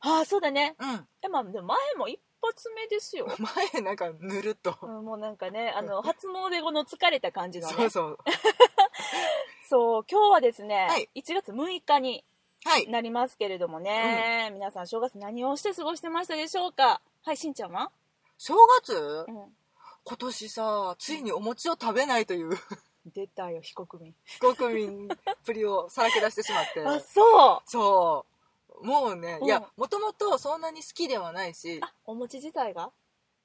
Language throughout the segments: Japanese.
ああ、そうだね。うん。え、まあ、でも前も一発目ですよ。前なんかぬるっと、うん、もうなんかね、あの、初詣後の疲れた感じのね。そうそう。そう、今日はですね、はい。1月6日にはい。なりますけれどもね、皆さん正月何をして過ごしてましたでしょうか？はい、しんちゃんは？正月？うん。今年さついにお餅を食べないという。出たよ、非国民。非国民っぷりをさらけ出してしまって。あ、そう。そうもうね、うん。いやもともとそんなに好きではないし。あ、お餅自体が？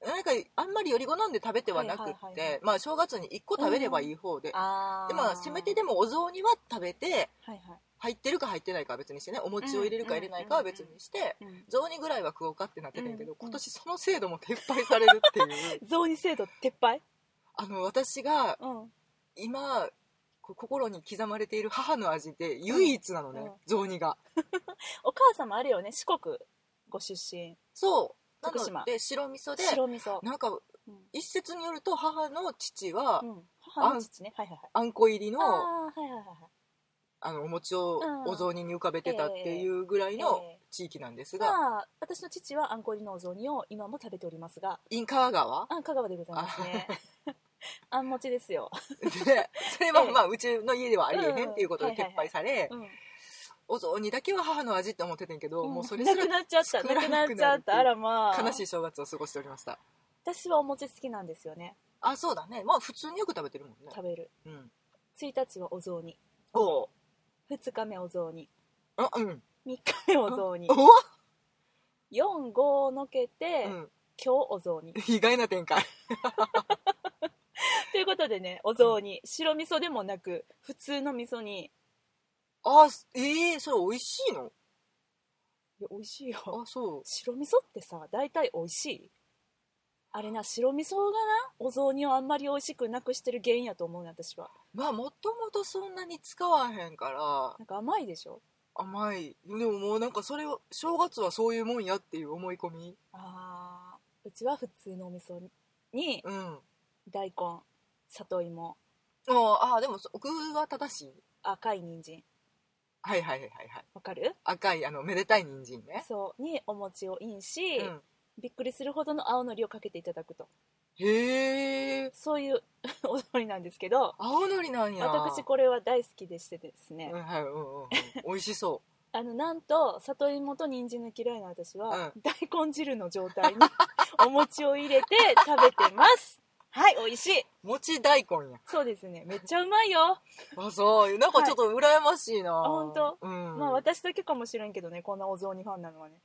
なんかあんまりより好んで食べてはなくっはいはいはいはい。てまあ正月に1個食べればいい方で、あー。でまあせめてでもお雑煮は食べてはいはい。入ってるか入ってないかは別にしてね。お餅を入れるか入れないかは別にしてうん。雑煮ぐらいは食おうかってなってたんやけど、うん。今年その制度も撤廃されるっていう。雑煮制度撤廃？あの私がうん。今こ心に刻まれている母の味で唯一なのね、うん雑煮が お母様あれよね、四国ご出身。そうな徳島ので白味噌で白味噌。なんかうん。一説によると母の父は、うん。母の父ね。はいはいはい。あんこ入りのああー、はいはいはいはい。あのお餅をうんお雑煮に浮かべてたっていうぐらいのえ地域なんですが、まあ、私の父はあんこ入りのお雑煮を今も食べておりますが、イン川川？あん香川でございますね。あん餅ですよ。でそれはええまあうちの家ではありえへんっていうことで撤廃されうん。お雑煮だけは母の味って思ってたんやけど、もうそれなすらくなっちゃった。なくなっちゃった。あらまあ。悲しい正月を過ごしておりました私はお餅好きなんですよね。あそうだねまあ普通によく食べてるもんね食べる。うん1日はお雑煮。おう2日目お雑煮。あうん3日目お雑煮。お4、5をのけて、うん今日お雑煮。意外な展開 ということでね、お雑煮。白味噌でもなく、普通の味噌に、あええそれ美味しいの？いや美味しいよ。あそう。白味噌ってさ大体美味しい。あれな白味噌がなお雑煮をあんまり美味しくなくしてる原因やと思うね私は。まあもともとそんなに使わへんから。なんか甘いでしょ？甘い。でももうなんかそれを正月はそういうもんやっていう思い込み。あーうちは普通のお味噌に。うん大根里芋。もうあでもそ具は正しい。赤い人参。はいはいはいはいはい。わかる？赤いあのめでたい人参ね。そうにお餅をインし、うん。びっくりするほどの青のりをかけていただくと。へえそういう お雑煮なんですけど青のりなんや。私これは大好きでしてですね、うんはいうんうんうん。美味しそ あのなんと里芋と人参の嫌いな私は、うん。大根汁の状態にお餅を入れて食べてますはい美味しい。う餅大根や。そうですね。めっちゃうまいよ、あそう。なんかちょっと羨ましいな、あ本当？うん。まあ私だけかもしれんけどねこんなお雑煮ファンなのはね。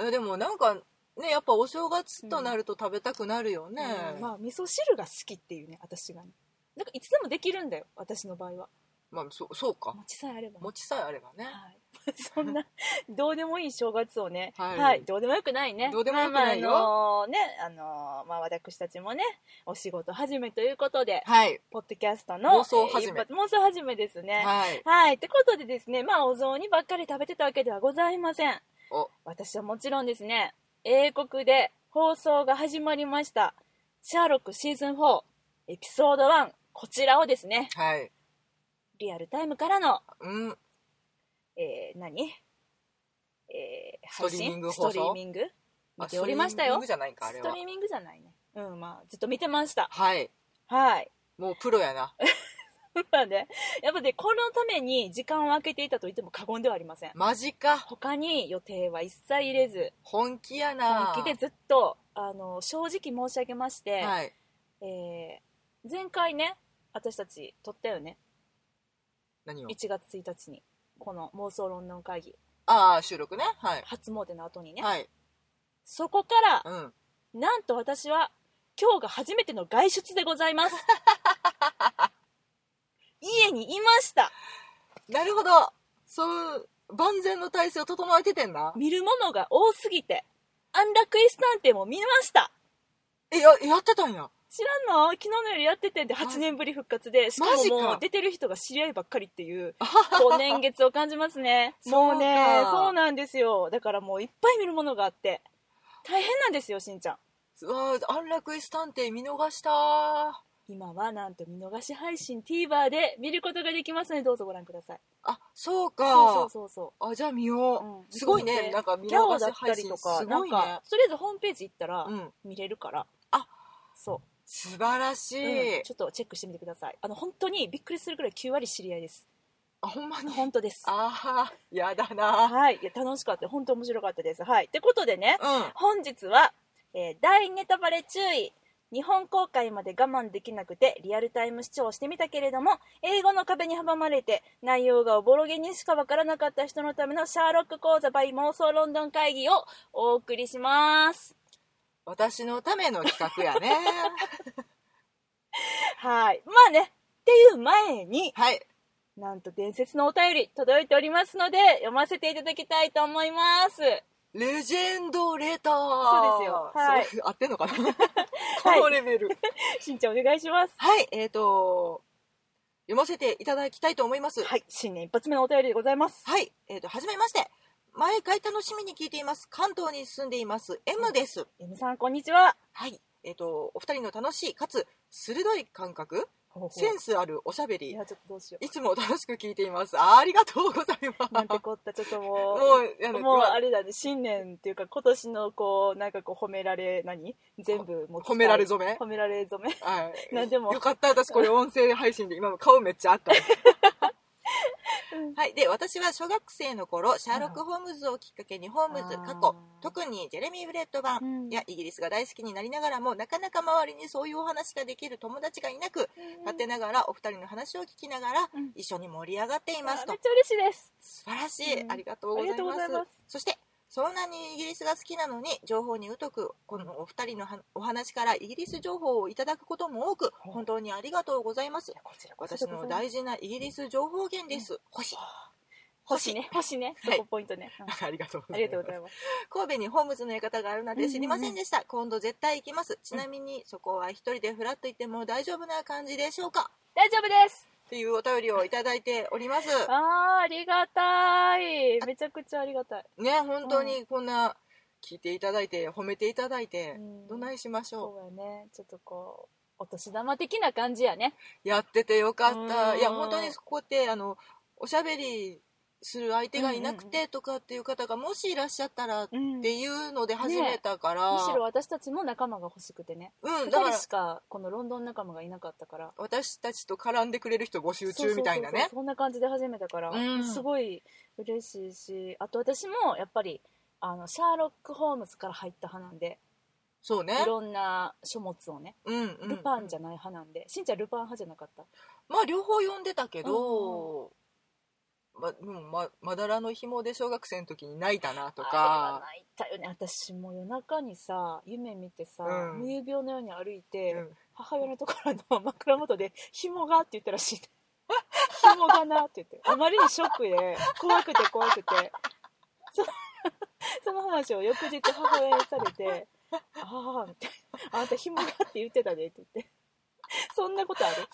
えでもなんかねやっぱお正月となると食べたくなるよね、うん。まあ味噌汁が好きっていうね私がね。だからいつでもできるんだよ私の場合は。まあそそうか。餅さえあればね。餅さえあればね。はい そんなどうでもいい正月をね、は、はい。いどうでもよくないね。どうでもよくないよ。まあまあ、あのね、あのまあ私たちもね、お仕事始めということで、はい。ポッドキャストの妄想始め。妄想始めですね。はい。はい。ってことでですね、まあお雑煮ばっかり食べてたわけではございません。お。私はもちろんですね、英国で放送が始まりました、シャーロックシーズン4、エピソード1、こちらをですね、はい。リアルタイムからのうんえー、何？えー、ストリーミング放送？配信ストリーミング？見あておりましたよ。ストリーミングじゃないんかあれは。ストリーミングじゃないね。うんまあずっと見てました。はい。はい。もうプロやな。まあね。やっぱねこのために時間を空けていたと言っても過言ではありません。マジか。他に予定は一切入れず。本気やな。本気でずっとあの正直申し上げまして、はい。えー前回ね私たち撮ったよね。何を？1月1日にこの妄想ロンドン会議。ああ収録ね。はい。初詣の後にね、はい。そこからうん。なんと私は今日が初めての外出でございます。家にいました。なるほど。そう万全の体制を整えててんな見るものが多すぎて安楽椅子探偵も見ました。えややってたんや知らんの？昨日の夜やっててんで8年ぶり復活で。しかマジか。ももう出てる人が知り合いばっかりっていうこう年月を感じますね。そうか。もうねそうなんですよ。だからもういっぱい見るものがあって。大変なんですよしんちゃん。うわー安楽椅子探偵見逃した今はなんと見逃し配信 TVer で見ることができますのでどうぞご覧ください。あそうか。そうそうそうそう。あじゃあ見よう、うん。すごいね。なんか見ギャオ逃しだったり配信とかなんすごいね。かとりあえずホームページ行ったらうん。見れるから、あ。そ素晴らしう、い、うんちょっとチェックしてみてください。あの本当にびっくりするくらい9割知り合いです。あほんまに？本当です。ああやだな。はい。いや楽しかった。本当面白かったです。はい。ってことでねうん。本日は、えー大ネタバレ注意。日本公開まで我慢できなくてリアルタイム視聴してみたけれども英語の壁に阻まれて内容がおぼろげにしかわからなかった人のためのシャーロック講座 by 妄想ロンドン会議をお送りします私のための企画やね。はい。まあねっていう前にはい。なんと伝説のお便り届いておりますので読ませていただきたいと思います。レジェンドレター。そうですよ。はい。合ってんのかな？このレベル。しんちゃんお願いします。はい。えーと読ませていただきたいと思います。はい。新年一発目のお便りでございます。はい、えー、と、はじめまして。毎回楽しみに聞いています。関東に住んでいます。M です。M さんこんにちははい。えっ、と、お二人の楽しい、かつ、鋭い感覚、センスあるおしゃべり、いやちょっとどうしよいつも楽しく聞いています。ありがとうございます。うなんてこったちょっともうもう、もう今あれだね新年っていうか今年のこうなんかこう褒められ何？全部もう褒められ初め？褒められ初め？はい。なんでもよかった、私これ音声配信で今の顔めっちゃあった。はい。で、私は小学生の頃、シャーロック・ホームズをきっかけに、ホームズ、かっこ、特にジェレミー・ブレット版、うん。やイギリスが大好きになりながらもなかなか周りにそういうお話ができる友達がいなく勝手ながらお二人の話を聞きながらうん。一緒に盛り上がっていますと。あめっちゃ嬉しいです。素晴らしい、ありがとうございます。そしてそんなにイギリスが好きなのに情報に疎くこのお二人のはお話からイギリス情報をいただくことも多く本当にありがとうございます。こちら私の大事なイギリス情報源です、星。星ね。星ね。そはい。こポイントね、うん。ありがとうごあざいます。神戸にホームズの館があるなんて知りませんでした、今度絶対行きます。ちなみにそこは一人でフラッと行っても大丈夫な感じでしょうか？大丈夫ですっていうお便りをいただいております。あーありがたい。めちゃくちゃありがたい。ね本当にこんな聞いていただいて褒めていただいてうん。どないしましょそうやね。ちょっとこうお年玉的な感じやね。うやっててよかった。うん。いや本当にそこってあのおしゃべりする相手がいなくてとかっていう方がもしいらっしゃったらっうんていうので始めたから、むしろ私たちも仲間が欲しくてね。2うんだから人しかこのロンドン仲間がいなかったから。私たちと絡んでくれる人募集中みたいなね。そんな感じで始めたから、うん。すごい嬉しいし。あと私もやっぱりあのシャーロック・ホームズから入った派なんで。そうね。いろんな書物をね。うんうんうん。ルパンじゃない派なんで、しんちゃんルパン派じゃなかった？まあ両方読んでたけど、までもままだらの紐で小学生の時に泣いたなとか、泣いたよね。私も夜中にさ夢見てさ、うん。無遊病のように歩いて、うん。母親のところの枕元で「紐が」って言ったらしい。紐がなって言って。あまりにショックで怖くて怖くて。そ その話を翌日母親にされて「ああ」みたいな「あんた紐が」って言ってたでって言って。そんなことある？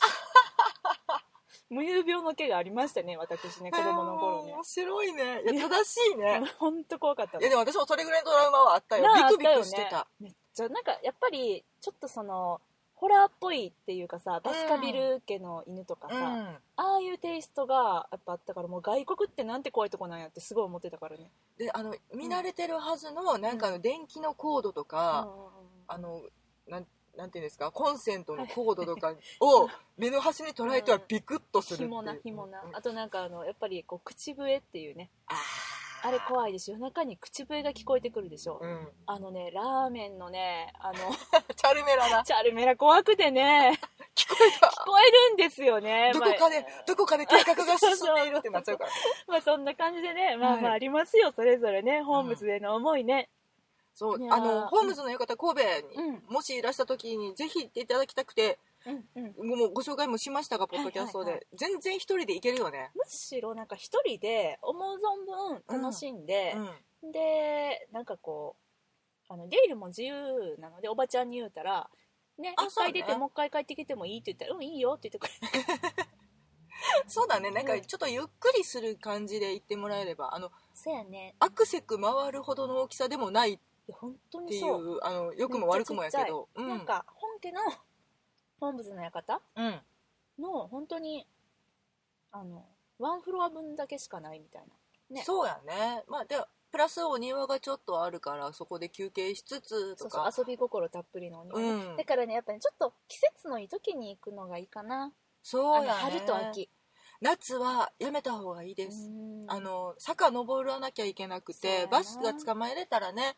無遊病の毛がありましたね私ね子供の頃ね。面白いね。いや正しいね。本当怖かった。いやでも私もそれぐらいのトラウマはあったよ。ビクビクしてた。めっちゃなんかやっぱりちょっとそのホラーっぽいっていうかさバスカビル家の犬とかさ、うん。ああいうテイストがやっぱあったからもう外国ってなんて怖いとこなんやってすごい思ってたからね。であの見慣れてるはずのなんかあの電気のコードとか、あのなんなんていうんですかコンセントのコードとかを目の端に捉えてはビクッとするなひもなうん。あとなんかあのやっぱりこう口笛っていうね。ああれ怖いでしょ夜中に口笛が聞こえてくるでしょ、ーうん。あのねラーメンのねあの チャルメラな。チャルメラ怖くてね。聞こえた。聞こえるんですよね。どこかでまあどこかで計画が進んでいるってなっちゃう。か。ら まあそんな感じでねまあまあはいありますよ。それぞれねホームズへの思いね、そういやーあのホームズの館神戸に、うん。もしいらした時にぜひ行っていただきたくてうんうん。もうご紹介もしましたがポッドキャストで、はいはい全然一人で行けるよね。むしろなんか一人で思う存分楽しんで、でなんかこうあの出入りも自由なのでおばちゃんに言うたらね一回出てもう一回帰ってきてもいいって言ったらうんいいよって言ってくれる。そうだね。なんかうん。ちょっとゆっくりする感じで行ってもらえればあのそうやね。アクセク回るほどの大きさでもないっいや本当にそうう。あの良くも悪くもやけど。うん。なんか本家の本仏の館うん。の本当にあのワンフロア分だけしかないみたいな。ね。そうやね。まあでプラスお庭がちょっとあるからそこで休憩しつつとか。遊び心たっぷりのお庭ね、うん。だからねやっぱり、ね、ちょっと季節のいい時に行くのがいいかな。そうやね。春と秋夏はやめた方がいいです。うん。あの坂登らなきゃいけなくてバスが捕まえれたらね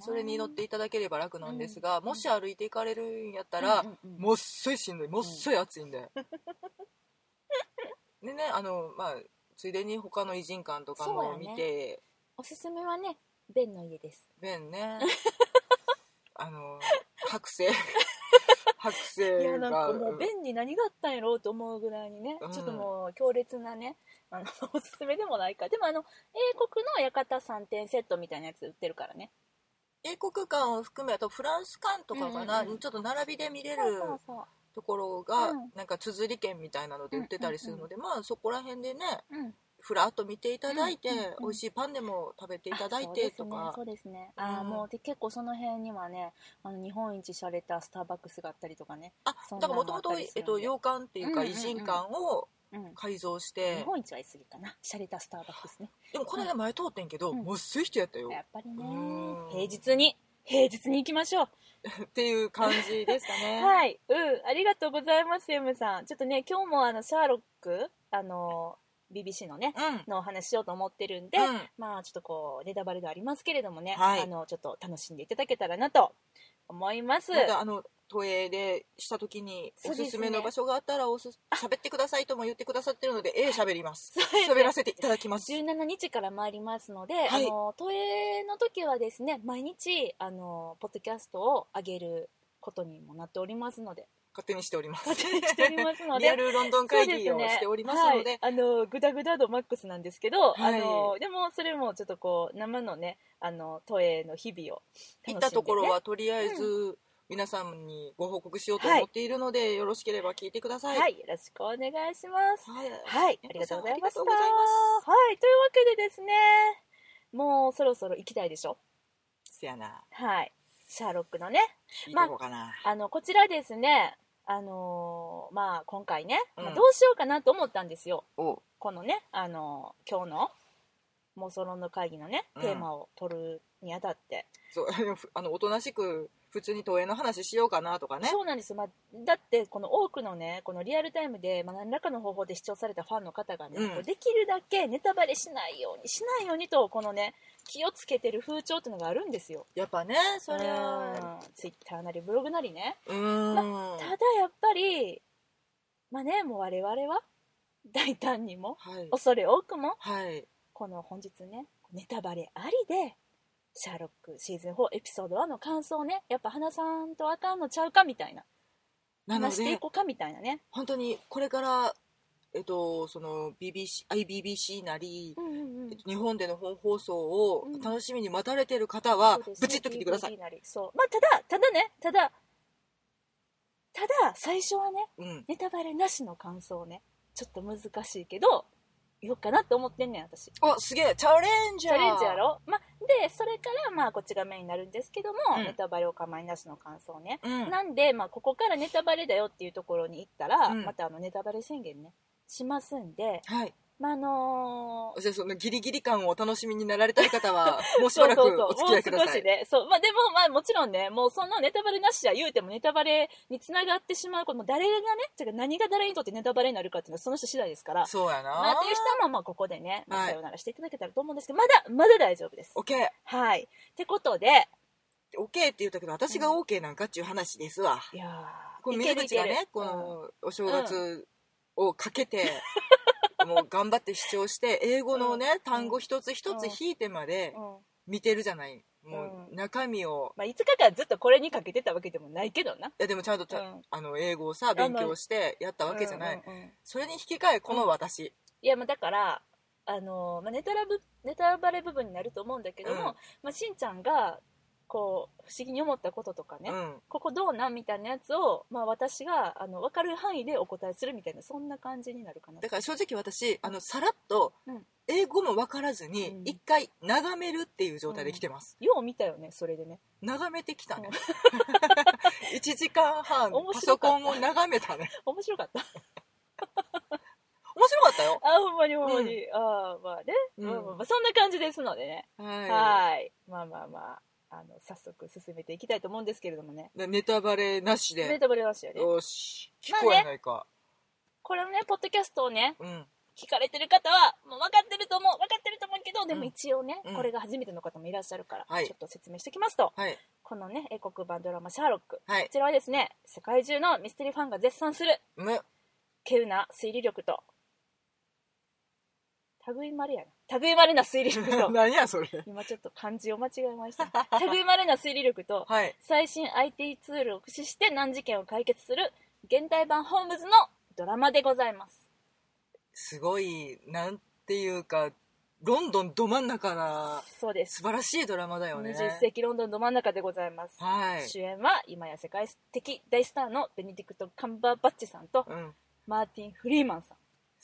それに乗っていただければ楽なんですが、うん。もし歩いていかれるんやったら、うんうんうん。もっそいしんどいもっそい暑いんで、でねあのまあついでに他の偉人館とかも見て、おすすめはねベンの家です。弁ね。あの剥製 剥い製やなんがかもうベンに何があったんやろうと思うぐらいにね、うん。ちょっともう強烈なねあの おすすめでもないかでもあの英国の館3点セットみたいなやつ売ってるからね。英国館を含めあとフランス館とかかな、うんうんうん。ちょっと並びで見れるところが、うん。なんか綴り券みたいなので売ってたりするので、まあそこら辺でねうんふらっと見ていただいて、うん美味しいパンでも食べていただいてとか。あそうですねね。あもうで結構その辺にはねあの日本一洒落たスターバックスがあったりとかねあだからもともと、えっと、洋館っていうかうんうんうん偉人館をうん。改造し日て、本一は言い過ぎかな。洒落たスターバックスね。でもこの間前通ってんけど、うん。もうすい人やったよ。やっぱりね。うん。平日に平日に行きましょう。っていう感じでしたね。はい、うん、ありがとうございます、M さん。ちょっとね、今日もあのシャーロック、あの BBC のね、うん。のお話しようと思ってるんで、うん。まあちょっとこうネタバレではありますけれどもね、はい。あのちょっと楽しんでいただけたらなと思います。またあの都営でした時におすねすすめの場所があったらおす喋ってくださいとも言ってくださってるのでええ喋ります。喋らせていただきます。17日から参りますので、はい。あの都営の時はですね毎日あのポッドキャストを上げることにもなっておりますので勝手にしております。勝手にしておりますので。リアルロンドン会議をしておりますので。はい、あのグダグダ度マックスなんですけど、はい。あのでもそれもちょっとこう生のねあの都営の日々を楽しんで、ね、行ったところはとりあえず皆さんにご報告しようと思っているので、よろしければ聞いてください。はい、よろしくお願いします。はい、はい。ありがとうございました。はい。というわけでですねもうそろそろ行きたいでしょ？せやな。はい。シャーロックのね。聞いていこうかな。あのこちらですねあのーまあ今回ね、まあうんどうしようかなと思ったんですよ。おこのね、あの今日の妄想論の会議のねうん。テーマを取るにあたって、そうあのおとなしく普通に投影の話しようかなとかね。そうなんですよ、まあ、だってこの多くのねこのリアルタイムで、まあ、何らかの方法で視聴されたファンの方がね、うんできるだけネタバレしないようにしないようにとこのね気をつけてる風潮っていうのがあるんですよやっぱね、そりゃ。ツイッターなりブログなりねうーん。ただやっぱりまあねもう我々は大胆にもはい。恐れ多くもはい。この本日ねネタバレありでシャーロックシーズン4エピソード1の感想をねやっぱ花さんとあかんのちゃうかみたいな。話していこ、うかみたいなね。本当にこれから、えっと、その BBC、IBBC なり、うんうんうん。えっと日本での本放送をうん。楽しみに待たれてる方はブチッと来てください。り。そう。まあただただねただただ最初はねうん。ネタバレなしの感想ねちょっと難しいけど言おうかなって思ってんねん私。あ、すげえ、チャレンジャー。チャレンジやろ、まあ、でそれからまあこっちがメインになるんですけども、うんネタバレお構いなしの感想ね、うん。なんで、まあ、ここからネタバレだよっていうところに行ったら、うんまたあのネタバレ宣言ねしますんで、はい。まああのーじゃあそのギリギリ感をお楽しみになられたい方は、もうしばらくお付き合いください。もう少しねそう、まあ、でもまあもちろんねもうそのネタバレなしや言うてもネタバレにつながってしまうこともう誰がねてか何が誰にとってネタバレになるかっていうのはその人次第ですから。そうやな。まあ、っていう人はまあまあここでね、まあはい。さようならしていただけたらと思うんですけど、まだまだ大丈夫です。オッケー。はい。ってことで。オッケーって言ったけど、私がオーケーなんかっていう話ですわ。いやー。この水口がねこのお正月をかけて、もう頑張って視聴して、英語のね、単語一つ一つ引いてまでうん。うん見てるじゃない。もう中身を、まあ、5日間ずっとこれにかけてたわけでもないけどな。いやでもちゃんとた、うん。あの英語をさ勉強してやったわけじゃない、うんうんうんそれに引き換えこの私、いや、まあ、だから、あのーまあ、ネタラブネタバレ部分になると思うんだけども、うん。まあ、しんちゃんがこう不思議に思ったこととかね、うん。ここどうなんみたいなやつを、まあ、私があの分かる範囲でお答えするみたいなそんな感じになるかな。だから正直私あのさらっとうん。英語も分からずにうん。一回眺めるっていう状態で来てます、よう見たよねそれでね。眺めてきたね。うん。1時間半面パソコンを眺めたね。面白かった。面白かったよ、あほんまにほんまに、ああまあね、うん。まあまあまあそんな感じですのでね。はい。はい。まあまあまああの早速進めていきたいと思うんですけれどもね。でネタバレなしで。ネタバレましたよねよし。聞まあね。こえないか、これのねポッドキャストをねうん。聞かれてる方はもう分かってると思う分かってると思うけどでもうん。一応ね、うん。これが初めての方もいらっしゃるから、はい。ちょっと説明しておきますとはい。このね英国版ドラマ「シャーロック」はい。こちらはですね世界中のミステリーファンが絶賛するむ稀有な推理力と類まれやな。類まれな推理力と 何やそれ。今ちょっと漢字を間違えました。類まれな推理力とはい。最新 IT ツールを駆使して難事件を解決する現代版ホームズのドラマでございます。すごいなんていうかロンドンど真ん中なそうです。素晴らしいドラマだよね。20世紀ロンドンど真ん中でございます、はい、主演は今や世界的大スターのベネディクト・カンバーバッチさんとうん、マーティン・フリーマンさん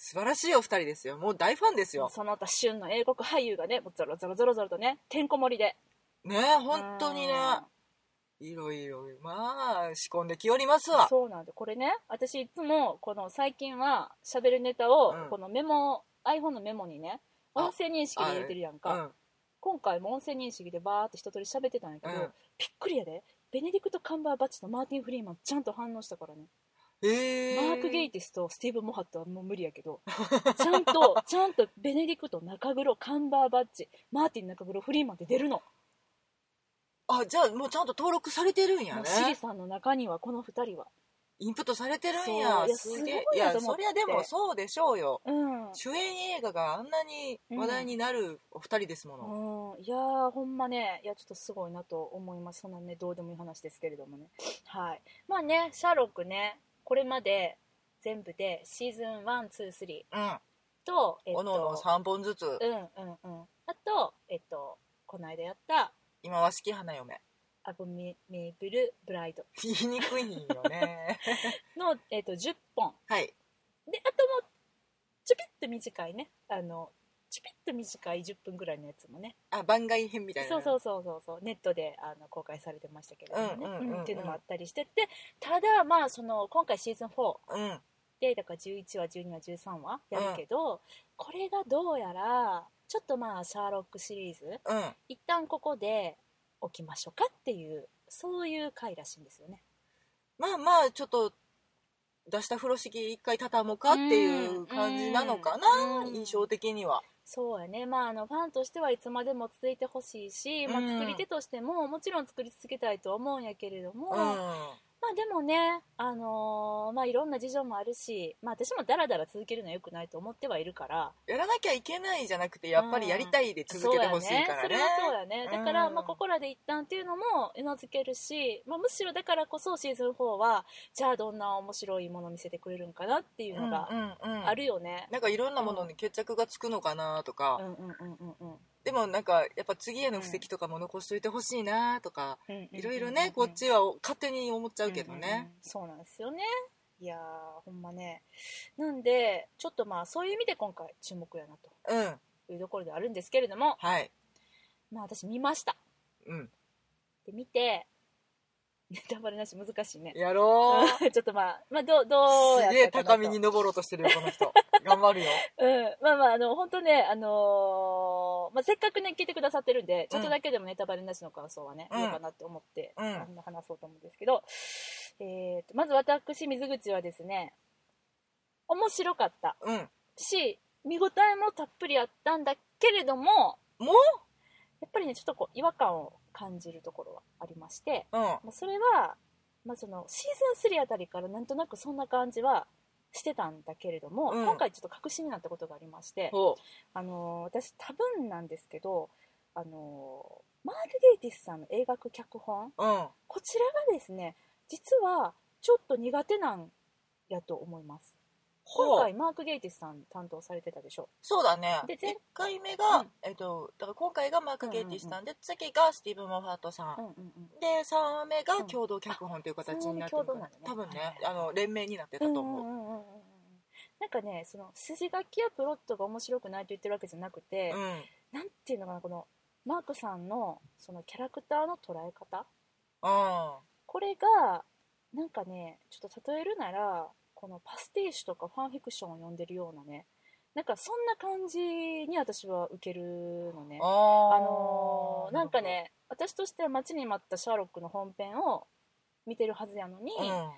素晴らしいお二人ですよ。もう大ファンですよ。その他旬の英国俳優がねもうゾロゾロゾロゾロとねてんこ盛りで。ねえ本当にね。いろいろまあ仕込んできよりますわ。そうなんでこれね私いつもこの最近は喋るネタをうん。このメモ、iPhone のメモにねあ音声認識で入れてるやんか、うん。今回も音声認識でバーって一通り喋ってたんやけど、うん。びっくりやで。ベネディクト・カンバーバッチとマーティン・フリーマンちゃんと反応したからね、えー、マーク・ゲイティスとスティーブ・モハットはもう無理やけどちゃんと ちゃんとベネディクト中黒カンバーバッチマーティン中黒フリーマンって出るの、あじゃあもうちゃんと登録されてるんやね。シリさんの中にはこの2人は。インプットされてるんや。いやすげえいいやそりゃでもそうでしょうよ。うん。主演映画があんなに話題になるお二人ですもの、うん、いやーほんまね。いやちょっとすごいなと思います。そんなねどうでもいい話ですけれどもね。はい。まあねシャーロックねこれまで全部でシーズン123うん。とえっとおのおの3本ずつ、うんうんうん。あとえっとこの間やった今は式花嫁。アボミメーブル・ブライド。言いにくいんよね。の、えっと、10本。はい。であともちょぴっと短いね。あのちょぴっと短い10分ぐらいのやつもね。あ番外編みたいなそうそうそうそう。そうネットであの公開されてましたけれどもね、っていうのもあったりしててただまあその今回シーズン4うん。でだから11話12話13話やるけど、これがどうやらちょっとまあシャーロックシリーズ。うん。一旦ここで置きましょうかっていうそういう回らしいんですよね。まあまあちょっと出した風呂敷一回畳もうかっていう感じなのかな、うん。印象的にはそうやね。まああのファンとしてはいつまでも続いてほしいし、まあ、うん。作り手としてももちろん作り続けたいとは思うんやけれども、うんまあでもね、あのーまあいろんな事情もあるし、まあ私もダラダラ続けるのは良くないと思ってはいるから、やらなきゃいけないじゃなくてやっぱりやりたいで続けてほしいからね,、そうやね。それはそうやね。だから、うんまあここらで一旦っていうのもうなずけるし、まあむしろだからこそシーズン4は、じゃあどんな面白いものを見せてくれるんかなっていうのがうんうんうんあるよね。なんかいろんなものに決着がつくのかなとか、うんうんうんうんうん。でもなんかやっぱ次への布石とかも残しといてほしいなとか、いろいろねこっちは勝手に思っちゃうけどうんうんね、うん。そうなんですよね。いやーほんまね。なんでちょっとまあそういう意味で今回注目やなうん。というところであるんですけれども。はい。まあ私見ました。うん。で見てネタバレなし難しいね。やろう。ちょっとまあまあどうどうやすげえ高みに登ろうとしてるよこの人。頑張るよ。うん、まあまああの本当ねあのーまあ、せっかくね聞いてくださってるんでちょっとだけでもネタバレなしの感想はね、うん。言おうかなって思って、うん。話そうと思うんですけど、えーとまず私水口はですね面白かった。うん。し見応えもたっぷりあったんだけれどももやっぱりねちょっとこう違和感を感じるところはありまして、ううん。まあ、それは、まあ、そのシーズン3あたりからなんとなくそんな感じはしてたんだけれども、うん。今回ちょっと確信になったことがありまして、ほあのー私多分なんですけど、あのーマーク・ゲイティスさんの映画脚本ううん。こちらがですね実はちょっと苦手なんやと思います今回マーク・ゲイティスさん担当されてたでしょ。そうだね。で前1回目が、うん。えっとだから今回がマーク・ゲイティスさんで、次がスティーブン・モファットさん、うんうんうん。で3話目が共同脚本という形になってるから、うんあ多分ね、はいはいあの連名になってたと思う、んんんんん。なんかねその筋書きやプロットが面白くないと言ってるわけじゃなくて、うん。なんていうのかなこのマークさんのそのキャラクターの捉え方？あこれがなんかねちょっと例えるならこのパステージとかファンフィクションを読んでるようなねなんかそんな感じに私は受けるのね。あのーなんかね私としては待ちに待ったシャーロックの本編を見てるはずやのに、うん。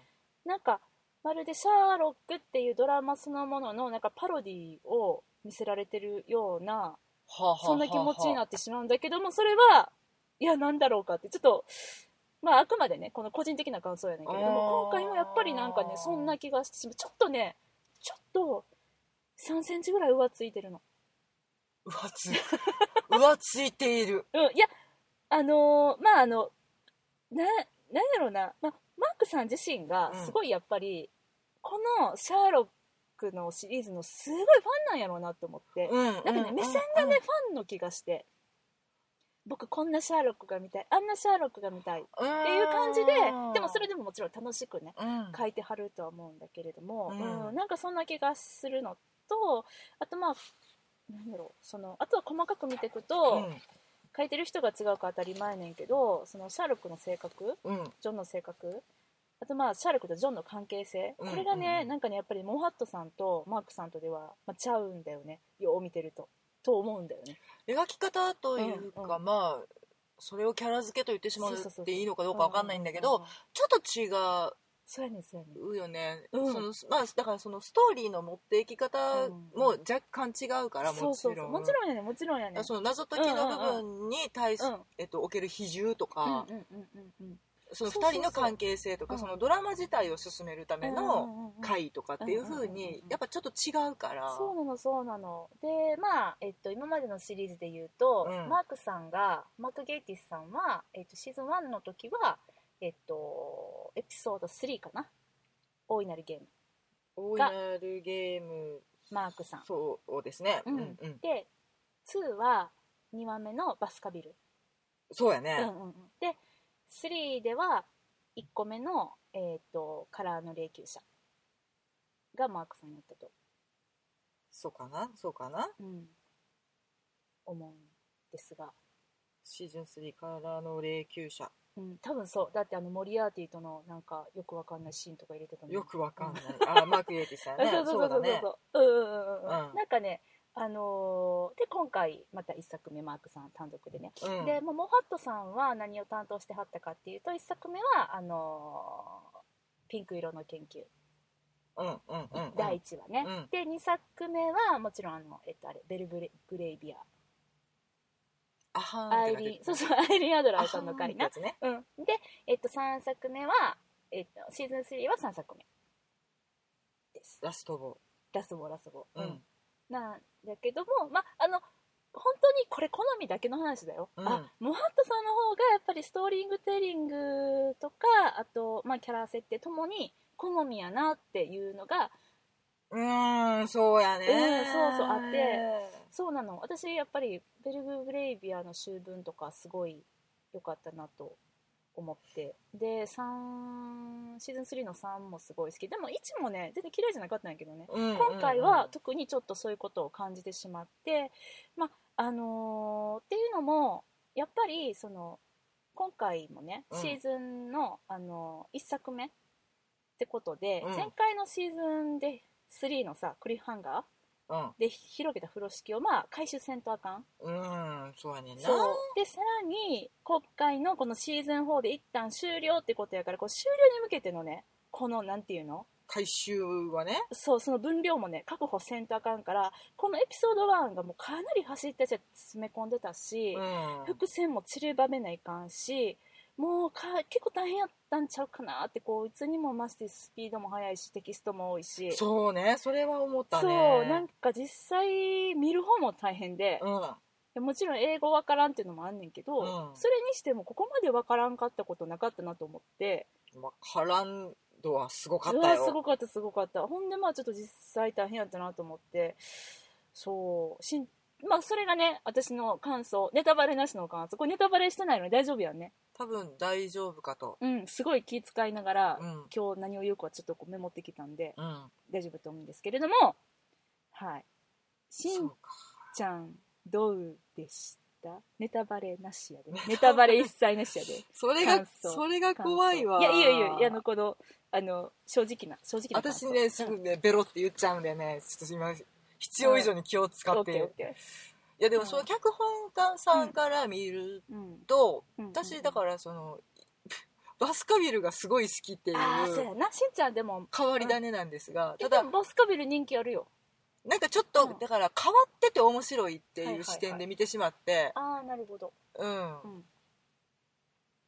なんかまるでシャーロックっていうドラマそのもののなんかパロディを見せられてるようなそんな気持ちになってしまうんだけどもそれはいやなんだろうかってちょっとまああくまでねこの個人的な感想やねんけれども今回もやっぱりなんかねそんな気がしてしまうちょっとねちょっと3センチぐらい浮ついてるの。浮つい浮ついている。うんいやあのーまああのななんやろうな、まあ、マークさん自身がすごいやっぱり、このシャーロックのシリーズのすごいファンなんやろうなと思って、うん。なんかね、目線がね、ファンの気がして僕こんなシャーロックが見たい。あんなシャーロックが見たい。っっていう感じででもそれでももちろん楽しくねうん。書いてはるとは思うんだけれども、うん。うんなんかそんな気がするのとあとまあなんだろうそのあとは細かく見ていくと、書いてる人が違うか当たり前ねんけどそのシャーロックの性格うんうん。ジョンの性格あとまあシャーロックとジョンの関係性、うん。これがね、うん。なんかねやっぱりモハットさんとマークさんとでは、まあ、ちゃうんだよね。よう見てるとと思うんだよね。描き方というか、うんうん。まあそれをキャラ付けと言ってしまうっていいのかどうかわかんないんだけど、うううん。ちょっと違そうやねんそうやねん。うよね、うん。そのまあ、だからそのストーリーの持っていき方も若干違うから、もちろん。そうそうそう。もちろんやねんもちろんやねん。その謎解きの部分に対す、うん。えっと、おける比重とか、うんうんうんうんうんそのそうそうそう。2人の関係性とかうん。そのドラマ自体を進めるための回とかっていう風うにうんやっぱちょっと違うから。そうなのそうなの。でまあ、えっと、今までのシリーズで言うと、うん。マークさんがマーク・ゲイティスさんは、えっと、シーズン1の時はえっとエピソード3かな？大いなるゲーム。大いなるゲーム。マークさん。そうですね、ううんんうん。で2は2話目のバスカビル、そうやね、うんうんうん、で3では1個目の、えっとカラーの霊柩車。がマークさんやったと、そうかな？そうかな？うん、思うんですが。シーズン3からの霊柩車。うん、多分そう。だってあのモリアーティとのなんかよくわかんないシーンとか入れてたのよくわかんない、あマーク・イエティさんね。そうそうそうそうそう。うんうんうん、うん。なんかねあのーで今回また1作目マークさん単独でね、うん。でもうモハットさんは何を担当してはったかっていうと1作目はあのーピンク色の研究、うんうんうんうん。第1話ね、うん。で2作目はもちろんあの、えっと、あれベルブレグレイビア。アイリンそうそうアイリン・アドラーさんの回なね。うん、で、えっと、3作目は、えっと、シーズン3は3作目。です。ラストボラスボラスボ、うんなんだけどもまああの本当にこれ好みだけの話だよ、うん。あモハットさんの方がやっぱりストーリングテリングとかあと、まあ、キャラ設定ともに好みやなっていうのがうーんそうやね、うんそうそうあってそうなの。私やっぱりベルグ・グレイビアの秋分とかすごい良かったなと思って。で3シーズン3の3もすごい好き。でも1もね全然嫌いじゃなかったんやけどね。うん今回は特にちょっとそういうことを感じてしまって、まああのーっていうのもやっぱりその今回もねうん。シーズンの、あの1作目ってことで、うん。前回のシーズンで3のさクリフハンガーで広げた風呂敷をまあ回収せんとあかん。うんうんそうやねんな。そう。でさらに今回のこのシーズン4で一旦終了ってことやからこう終了に向けてのねこのなんていうの？回収はね。そうその分量もね確保せんとあかんからこのエピソード1がもうかなり走ってて詰め込んでたし、うん。伏線も散りばめないかんしもうか結構大変やったんちゃうかなってこういつにも増してスピードも速いしテキストも多いし。そうね。それは思ったね。そうなんか実際見る方も大変で、うん。でもちろん英語わからんっていうのもあんねんけど、うん。それにしてもここまでわからんかったことなかったなと思って。まあ、からんドはすごかったよ。すごかったすごかった。ほんでまあちょっと実際大変やったなと思って。そうしんまあそれがね私の感想。ネタバレなしの感想。これネタバレしてないのに大丈夫やんね多分大丈夫かと。うんすごい気遣いながら、うん。今日何を言うかはちょっとこうメモってきたんでうん。大丈夫と思うんですけれどもはい。しんかちゃんどうでした？ネタバレなしやで。ネタバレ一切なしやで。それがそれが怖いわ。いやいいよいいよいやあのこのあの正直な正直な私ねすぐねベロって言っちゃうんでねちょっと今必要以上に気を使って、ケーオッケいやでもその脚本家さんから見ると、うん。私だからそのバスカビルがすごい好きっていうああそうやな。しんちゃんでも。変わり種なんですが、たただだバスカビル人気あるよ。なんかちょっと、うん。だから変わってて面白いってはいうはい。視点で見てしまって、ああなるほど。うん。うん。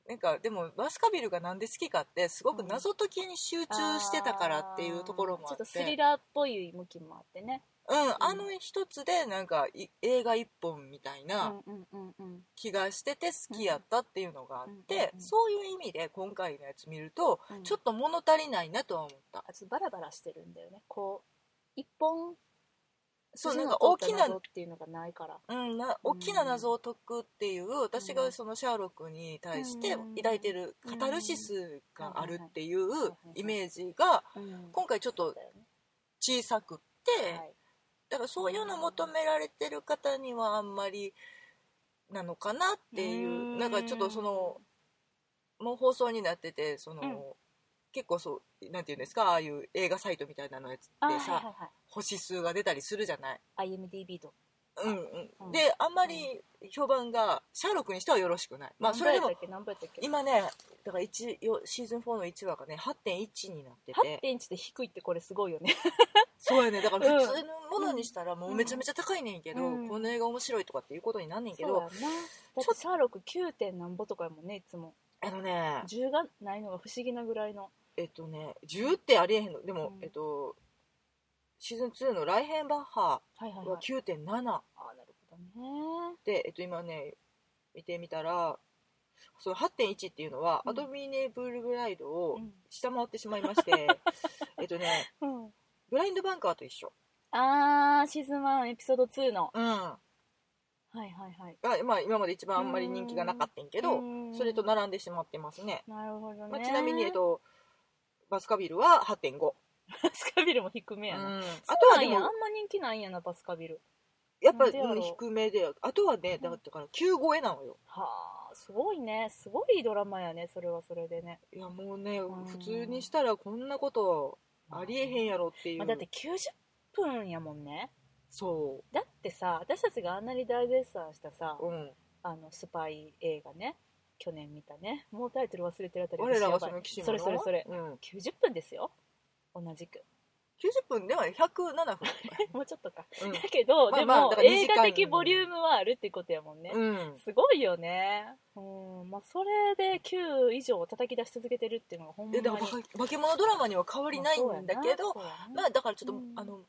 なんかでもバスカビルがなんで好きかってすごく謎解きに集中してたからっていうところもあって。ちょっとスリラーっぽい向きもあってねうん、あの一つでなんかい映画一本みたいなうんうんうんうん。気がしてて好きやったっていうのがあって、うんうんうんそういう意味で今回のやつ見ると、うん。ちょっと物足りないなとは思った。あちょっとバラバラしてるんだよね。こう一本そうなんか大きな通った謎っていうのがないから。うん、な大きな謎を解くっていう、私がそのシャーロックに対してうん。抱いてるカタルシスがあるっていうはいイメージがうん。今回ちょっと小さくって、はいだからそういうの求められてる方にはあんまりなのかなっていううん。なんかちょっとそのもう放送になっててその、うん。結構そうなんていうんですかああいう映画サイトみたいなのやつあでさ、はいはいはい。星数が出たりするじゃない？IMDB とうんううん。ん、であんまり評判がシャーロックにしてはよろしくない。まあそれでも今ねだから一よシーズン4の1話がね8.1になってて。8.1で低いってこれすごいよね。そうやね。だからうん。普通のものにしたらもうめちゃめちゃ高いねんけど、うん。この映画面白いとかっていうことになんねんけどそうやな。だってシャーロック 9. 点なんぼとかやもんねいつも。あのね10がないのが不思議なぐらいの。えっとね10ってありえへんの。でも、うん。えっとシーズン2のライヘンバッハはいはいははい9.7ああなるほどね。で、えっと、今ね見てみたらその8.1っていうのは、うん。アドミネブルブライドをうん。下回ってしまいまして、えっとねうん。ブラインドバンカーと一緒、あーシーズン1エピソード2の。うん、はいはいはい。が、まあ、今まで一番あんまり人気がなかったんやけどうん。それと並んでしまってますね、なるほどね、まあ、ちなみに、えっと、バスカビルは8.5、バスカビルも低めやな、うん、ああとはでもあんま人気ないんやなバスカビル。やっぱなんでやろう。ん低めであとはねだから9超えなのよ。はあすごいね。すごいドラマやねそれはそれでね、いやもうねうん。普通にしたらこんなことありえへんやろっていう、まあ、だって90分やもんね。そだってさ私たちがあんなに大絶賛したさ、う、うん、あのスパイ映画ね去年見たね。もうタイトル忘れてるあたり我らがその騎士それそれそれ。うん、90分ですよ同じく。90分では107分、もうちょっとか。うん。だけど、まあでもまあだから2映画的ボリュームはあるってことやもんね、うん、すごいよね。うん。まあそれで9以上叩き出し続けてるっていうのがほんまに。化化け物ドラマには変わりないんだけど、まあそうやな。まあだからちょっと、うん。あの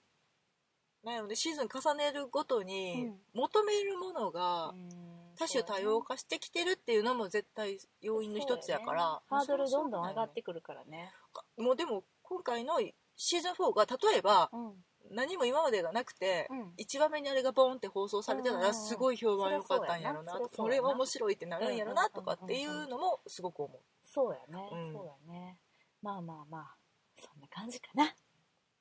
なのでシーズン重ねるごとにうん求めるものがうん。多種多様化してきてるっていうのも絶対要因の一つやから。ね。ハードルどんどん上がってくるからね。もうでも今回のシーズン4が例えばうん。何も今までがなくて、うん。1話目にあれがボーンって放送されてたうんらすごい評判良かったんやろなそりゃそうやな。これは面白いってなるんやろなうんとかっていうのもすごく思う。そうやね、うん。そうやね。まあまあまあ。そんな感じかな。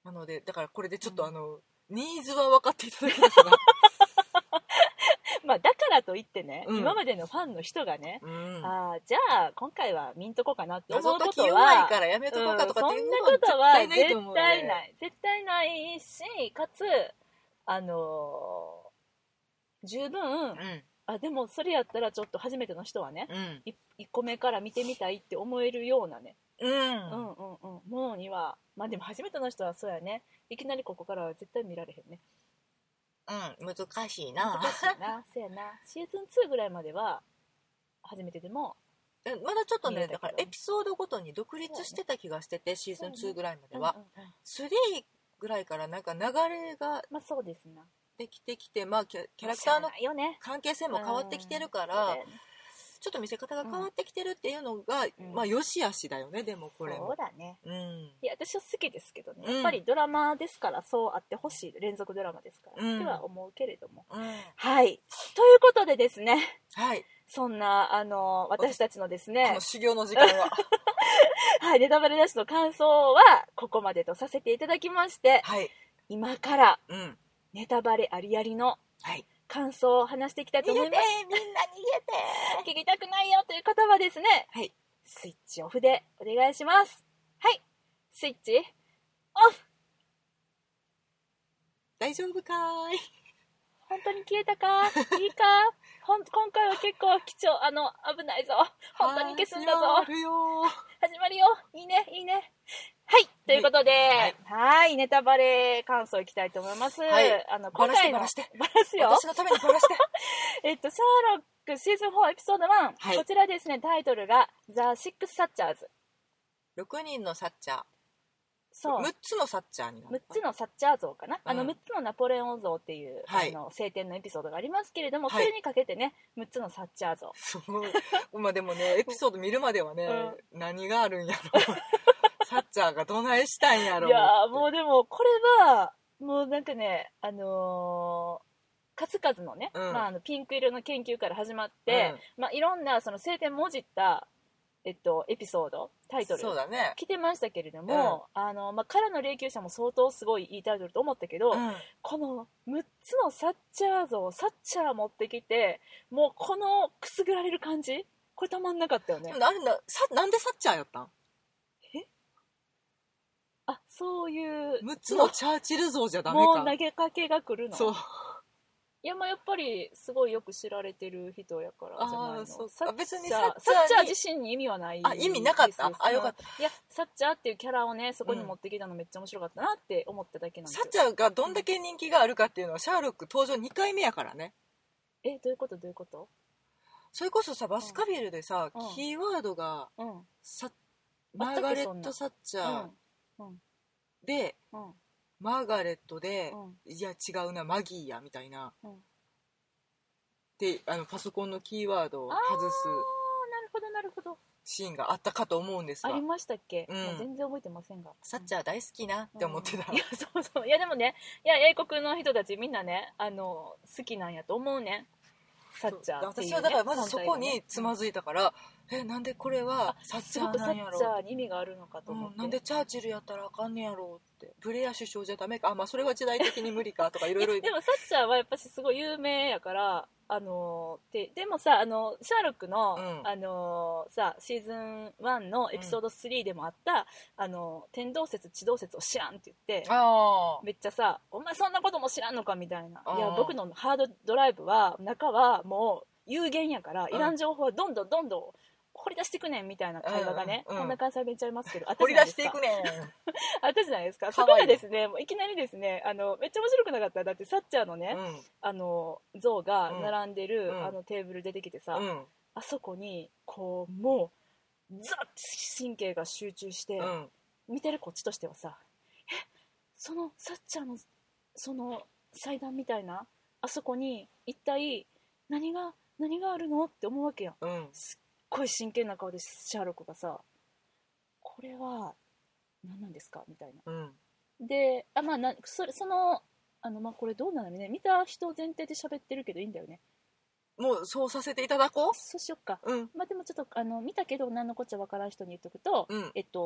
なのでだからこれでちょっとうんあの、ニーズは分かっていただけたかなまあだからといってね、うん。今までのファンの人がね、うん。ああじゃあ今回は見んとこかなって思うこと弱いはからやめとこうかとかっていううんのそんなことは絶対ないと絶対ない絶対ないしかつあのー十分、うん。あでもそれやったらちょっと初めての人はね、うん。い1個目から見てみたいって思えるようなね、うん。うんうんうん。ものにはまあでも初めての人はそうやね。いきなりここからは絶対見られへんねうん難しいな。難しいな。そうやな。シーズン2ぐらいまでは初めてでも。えまだちょっとねだからエピソードごとに独立してた気がしててシーズン2ぐらいまでは。うんうんうん。3ぐらいからなんか流れがまあそうですな。できてきてまあキャラクターの関係性も変わってきてるかうんらちょっと見せ方が変わってきてるっていうのが、うん。まあよしあしだよねでもこれそもうだね。うん。いや私は好きですけどね、うん。やっぱりドラマですからそうあってほしい連続ドラマですから、うんっては思うけれども。うん。はい。ということでですね。はい。そんなあの私たちのですこね の修行の時間は。はいネタバレなしの感想はここまでとさせていただきまして。はい。今からうん。ネタバレありありのはい感想を話していきたいと思います。みんな逃げて聞きたくないよという方はですね。はい。スイッチオフでお願いします。はい。スイッチオフ。大丈夫かーい。本当に消えたか？いいか？ほん今回は結構貴重。あの危ないぞ。本当に消すんだぞ。始まるよ。いいねいいねはい。ということではい。ネタバレ感想いきたいと思います、はい。あのバラしてのバラして。バラすよ。私のためにバラして。えっとシャーロックシーズン4エピソード1、はい。こちらですねタイトルが「ザ・シックス・サッチャーズ。6人のサッチャー」そう。6つのサッチャーになる6つのサッチャー像かな、あのうん。6つのナポレオン像っていう、はい。あの晴天のエピソードがありますけれども、はい。それにかけてね6つのサッチャー像。そう。まあでもねエピソード見るまではね、何があるんやろ サッチャーがどないしたんやろいやーもううでもこれはもうなんかねあのー数々のね、うん。まあ、あのピンク色の研究から始まって、まあ、いろんなその晴天もじった、えっと、エピソードタイトルそうだね。来てましたけれども、あのまあ、からの霊柩車も相当すごいいいタイトルと思ったけど、うん。この6つのサッチャー像サッチャー持ってきてもうこのくすぐられる感じ？これたまんなかったよね。でもあれなさなんでサッチャーやったん？あそういう6つのチャーチル像じゃダメか。もう投げかけが来るの？そう。いやまあやっぱりすごいよく知られてる人やからじゃないの。そう。サッ別にサッサッチャー自身に意味はないあ意味なかった。あよかった。いやサッチャーっていうキャラをねそこに持ってきたのめっちゃ面白かったなって思っただけなんで。すよサッチャーがどんだけ人気があるかっていうのはシャーロック登場2回目やからね。えどういうこと？どういうこと？それこそさバスカビルでさ、うん。キーワードがうん。マーガレット・サッチャー。うんで、うん。マーガレットで、うん。いや違うなマギーやみたいな。うん。であのパソコンのキーワードを外す。なるほどなるほど。シーンがあったかと思うんですがありましたっけ、うん。もう全然覚えてませんが。サッチャー大好きな？って思ってた、うんいやそうそう。いやでもねいや英国の人たちみんなねあの好きなんやと思うね。サッチャーっていう、ね、私はだからまずそこにつまずいたから、えなんでこれはあサッチャーなんやろ？チャーに意味があるのかと思って、うん、なんでチャーチルやったらあかんねやろうって。ブレア首相じゃダメか？あまあそれは時代的に無理かとかいろいろ。でもサッチャーはやっぱしすごい有名やからあのででもさあのシャーロックの,、うん。あのさシーズン1のエピソード3でもあった、あの天動説地動説を知らんって言ってあめっちゃさ「お前そんなことも知らんのか」みたいな「あー。いや僕のハードドライブは中はもう有限やからん。いらん情報はどんどんどんどん掘り出していくねん」みたいな会話がね、うんうん。こんな関西弁ちゃいますけど 掘り出していくねん。あったじゃないですか。かそこがですねもういきなりですねあのめっちゃ面白くなかった。だってサッチャーのね、あの像が並んでる、うん。あのテーブル出てきてさ、うん。うんあそこにこうもうザッて神経が集中して、うん。見てるこっちとしてはさえそのサッチャーのその祭壇みたいなあそこに一体何が何があるの？って思うわけやんうん。すっごい真剣な顔でシャーロックがさこれは何なんですか？みたいな。うん。であまあなそれそのあのまあこれどうなのね見た人前提で喋ってるけどいいんだよね。もうそうさせていただこそうしよっか。ううん。まあでもちょっとあの見たけど何のこっちゃわからん人に言っとくと、うん。えっと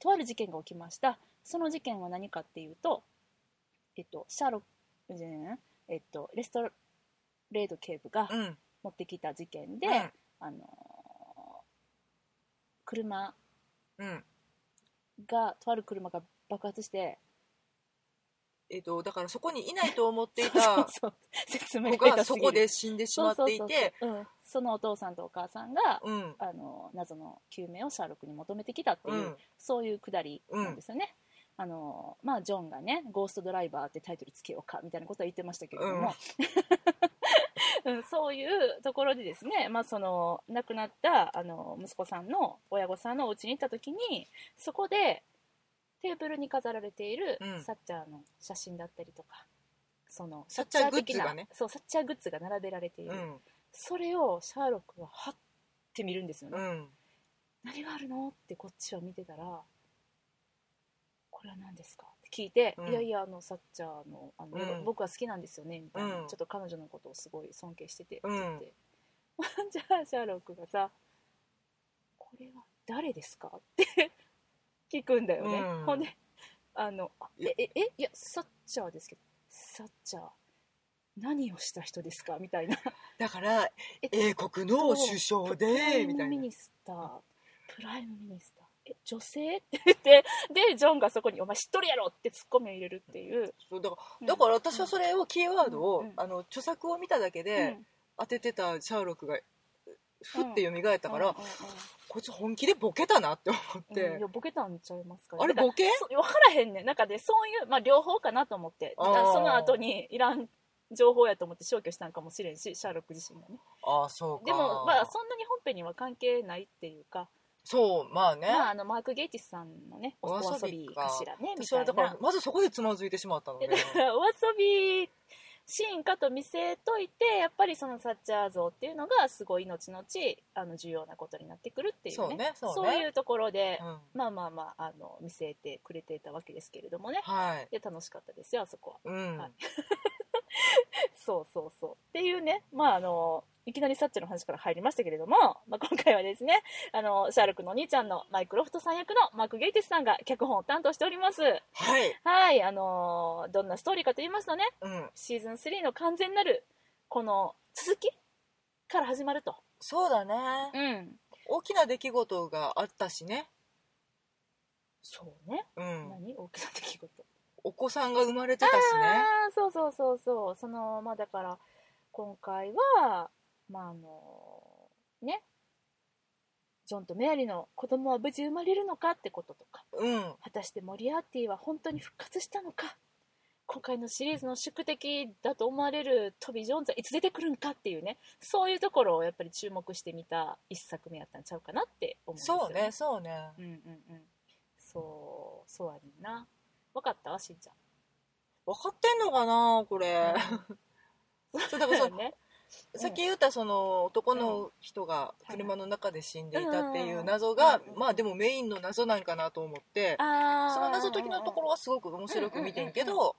とある事件が起きました。その事件は何かっていうとえっとシャーロックじゃない？えっとレストレード警部がうん持ってきた事件で、うん。あの車うん。がとある車が爆発してえっとだからそこにいないと思っていた 子がそこで死んでしまっていて。そのお父さんとお母さんが、うん。あの謎の究明をシャーロックに求めてきたっていう、うん。そういうくだりなんですよね。あのまあ、ジョンがね「ゴーストドライバー」ってタイトルつけようかみたいなことは言ってましたけれども、うんそういうところでですね、まあ、その亡くなったあの息子さんの親御さんのお家に行った時にそこでテーブルに飾られているうん。サッチャーの写真だったりとか、そのサッチャー的ながね。そうサッチャーグッズが並べられていうる、ん。それをシャーロックははって見るんですよね、うん。何があるの？ってこっちは見てたらこれは何ですか？聞いて、うん。いやいやあのサッチャーのあの、うん。僕は好きなんですよねみたいな、うん。ちょっと彼女のことをすごい尊敬しててってうん。言って、じゃあシャーロックがさ「これは誰ですか?」って聞くんだよね、うん。ほんであのあえええいやサッチャーですけどサッチャー何をした人ですか？みたいな。だからえ英国の首相 Prime みたいなミ nister。 Prime Minister え女性？って言ってでジョンがそこに「お前知っとるやろ!」ってツッコミを入れるっていう、そうだかうん。らだから私はそれをキーワードを、あの著作を見ただけうでん。当ててたシャーロックがふって蘇ったから、こいつ本気でボケたなって思って、うん。いやボケたんちゃいますかね。あれボケ？そ分からへんねん。なんかねそういう、まあ、両方かなと思って。その後にいらん情報やと思って消去したんかもしれんしシャーロック自身がね。ああそうか。でもまあそんなに本編には関係ないっていうか、そうまあね、まあ、あのマーク・ゲイティスさんのねおお遊びびかかしらねみ私たいだからまずそこでつまずいてしまったので。お遊びシーンかと見せといてやっぱりそのサッチャー像っていうのがすごい後々あの重要なことになってくるっていうね。そうねそうね。いうところで、うん。まあまあまああの見せてくれてたわけですけれどもね。はい。で楽しかったですよあそこは。うん、はい そうそうそう。っていうねまああのいきなりサッチの話から入りましたけれども、まあ、今回はですねあのシャーロックのお兄ちゃんのマイク・ロフトさん役のマーク・ゲイティスさんが脚本を担当しております。はい、はいあのどんなストーリーかと言いますとねうん、シーズン3の完全なるこの続きから始まると、そうだね、うん、大きな出来事があったしね、そうね、うん、何？大きな出来事お子さんが生まれてたしね。そうそうそうそう。そのまあだから今回はまああのね。ジョンとメアリーの子供は無事生まれるのかってこととか。うん。果たしてモリアーティは本当に復活したのか。今回のシリーズの宿敵だと思われるトビー・ジョーンズはいつ出てくるんかっていうね。そういうところをやっぱり注目してみた一作目やったんちゃうかなって思うんですよそうねそうね。うんうんうん。そうそうやねんな分かった？しんちゃん。分かってんのかな？これ、そうだからそう。ね。さっき言ったその男の人が車の中で死んでいたっていう謎うんがうんまあでもメインの謎なんかなと思ってその謎解きのところはすごく面白く見てんけど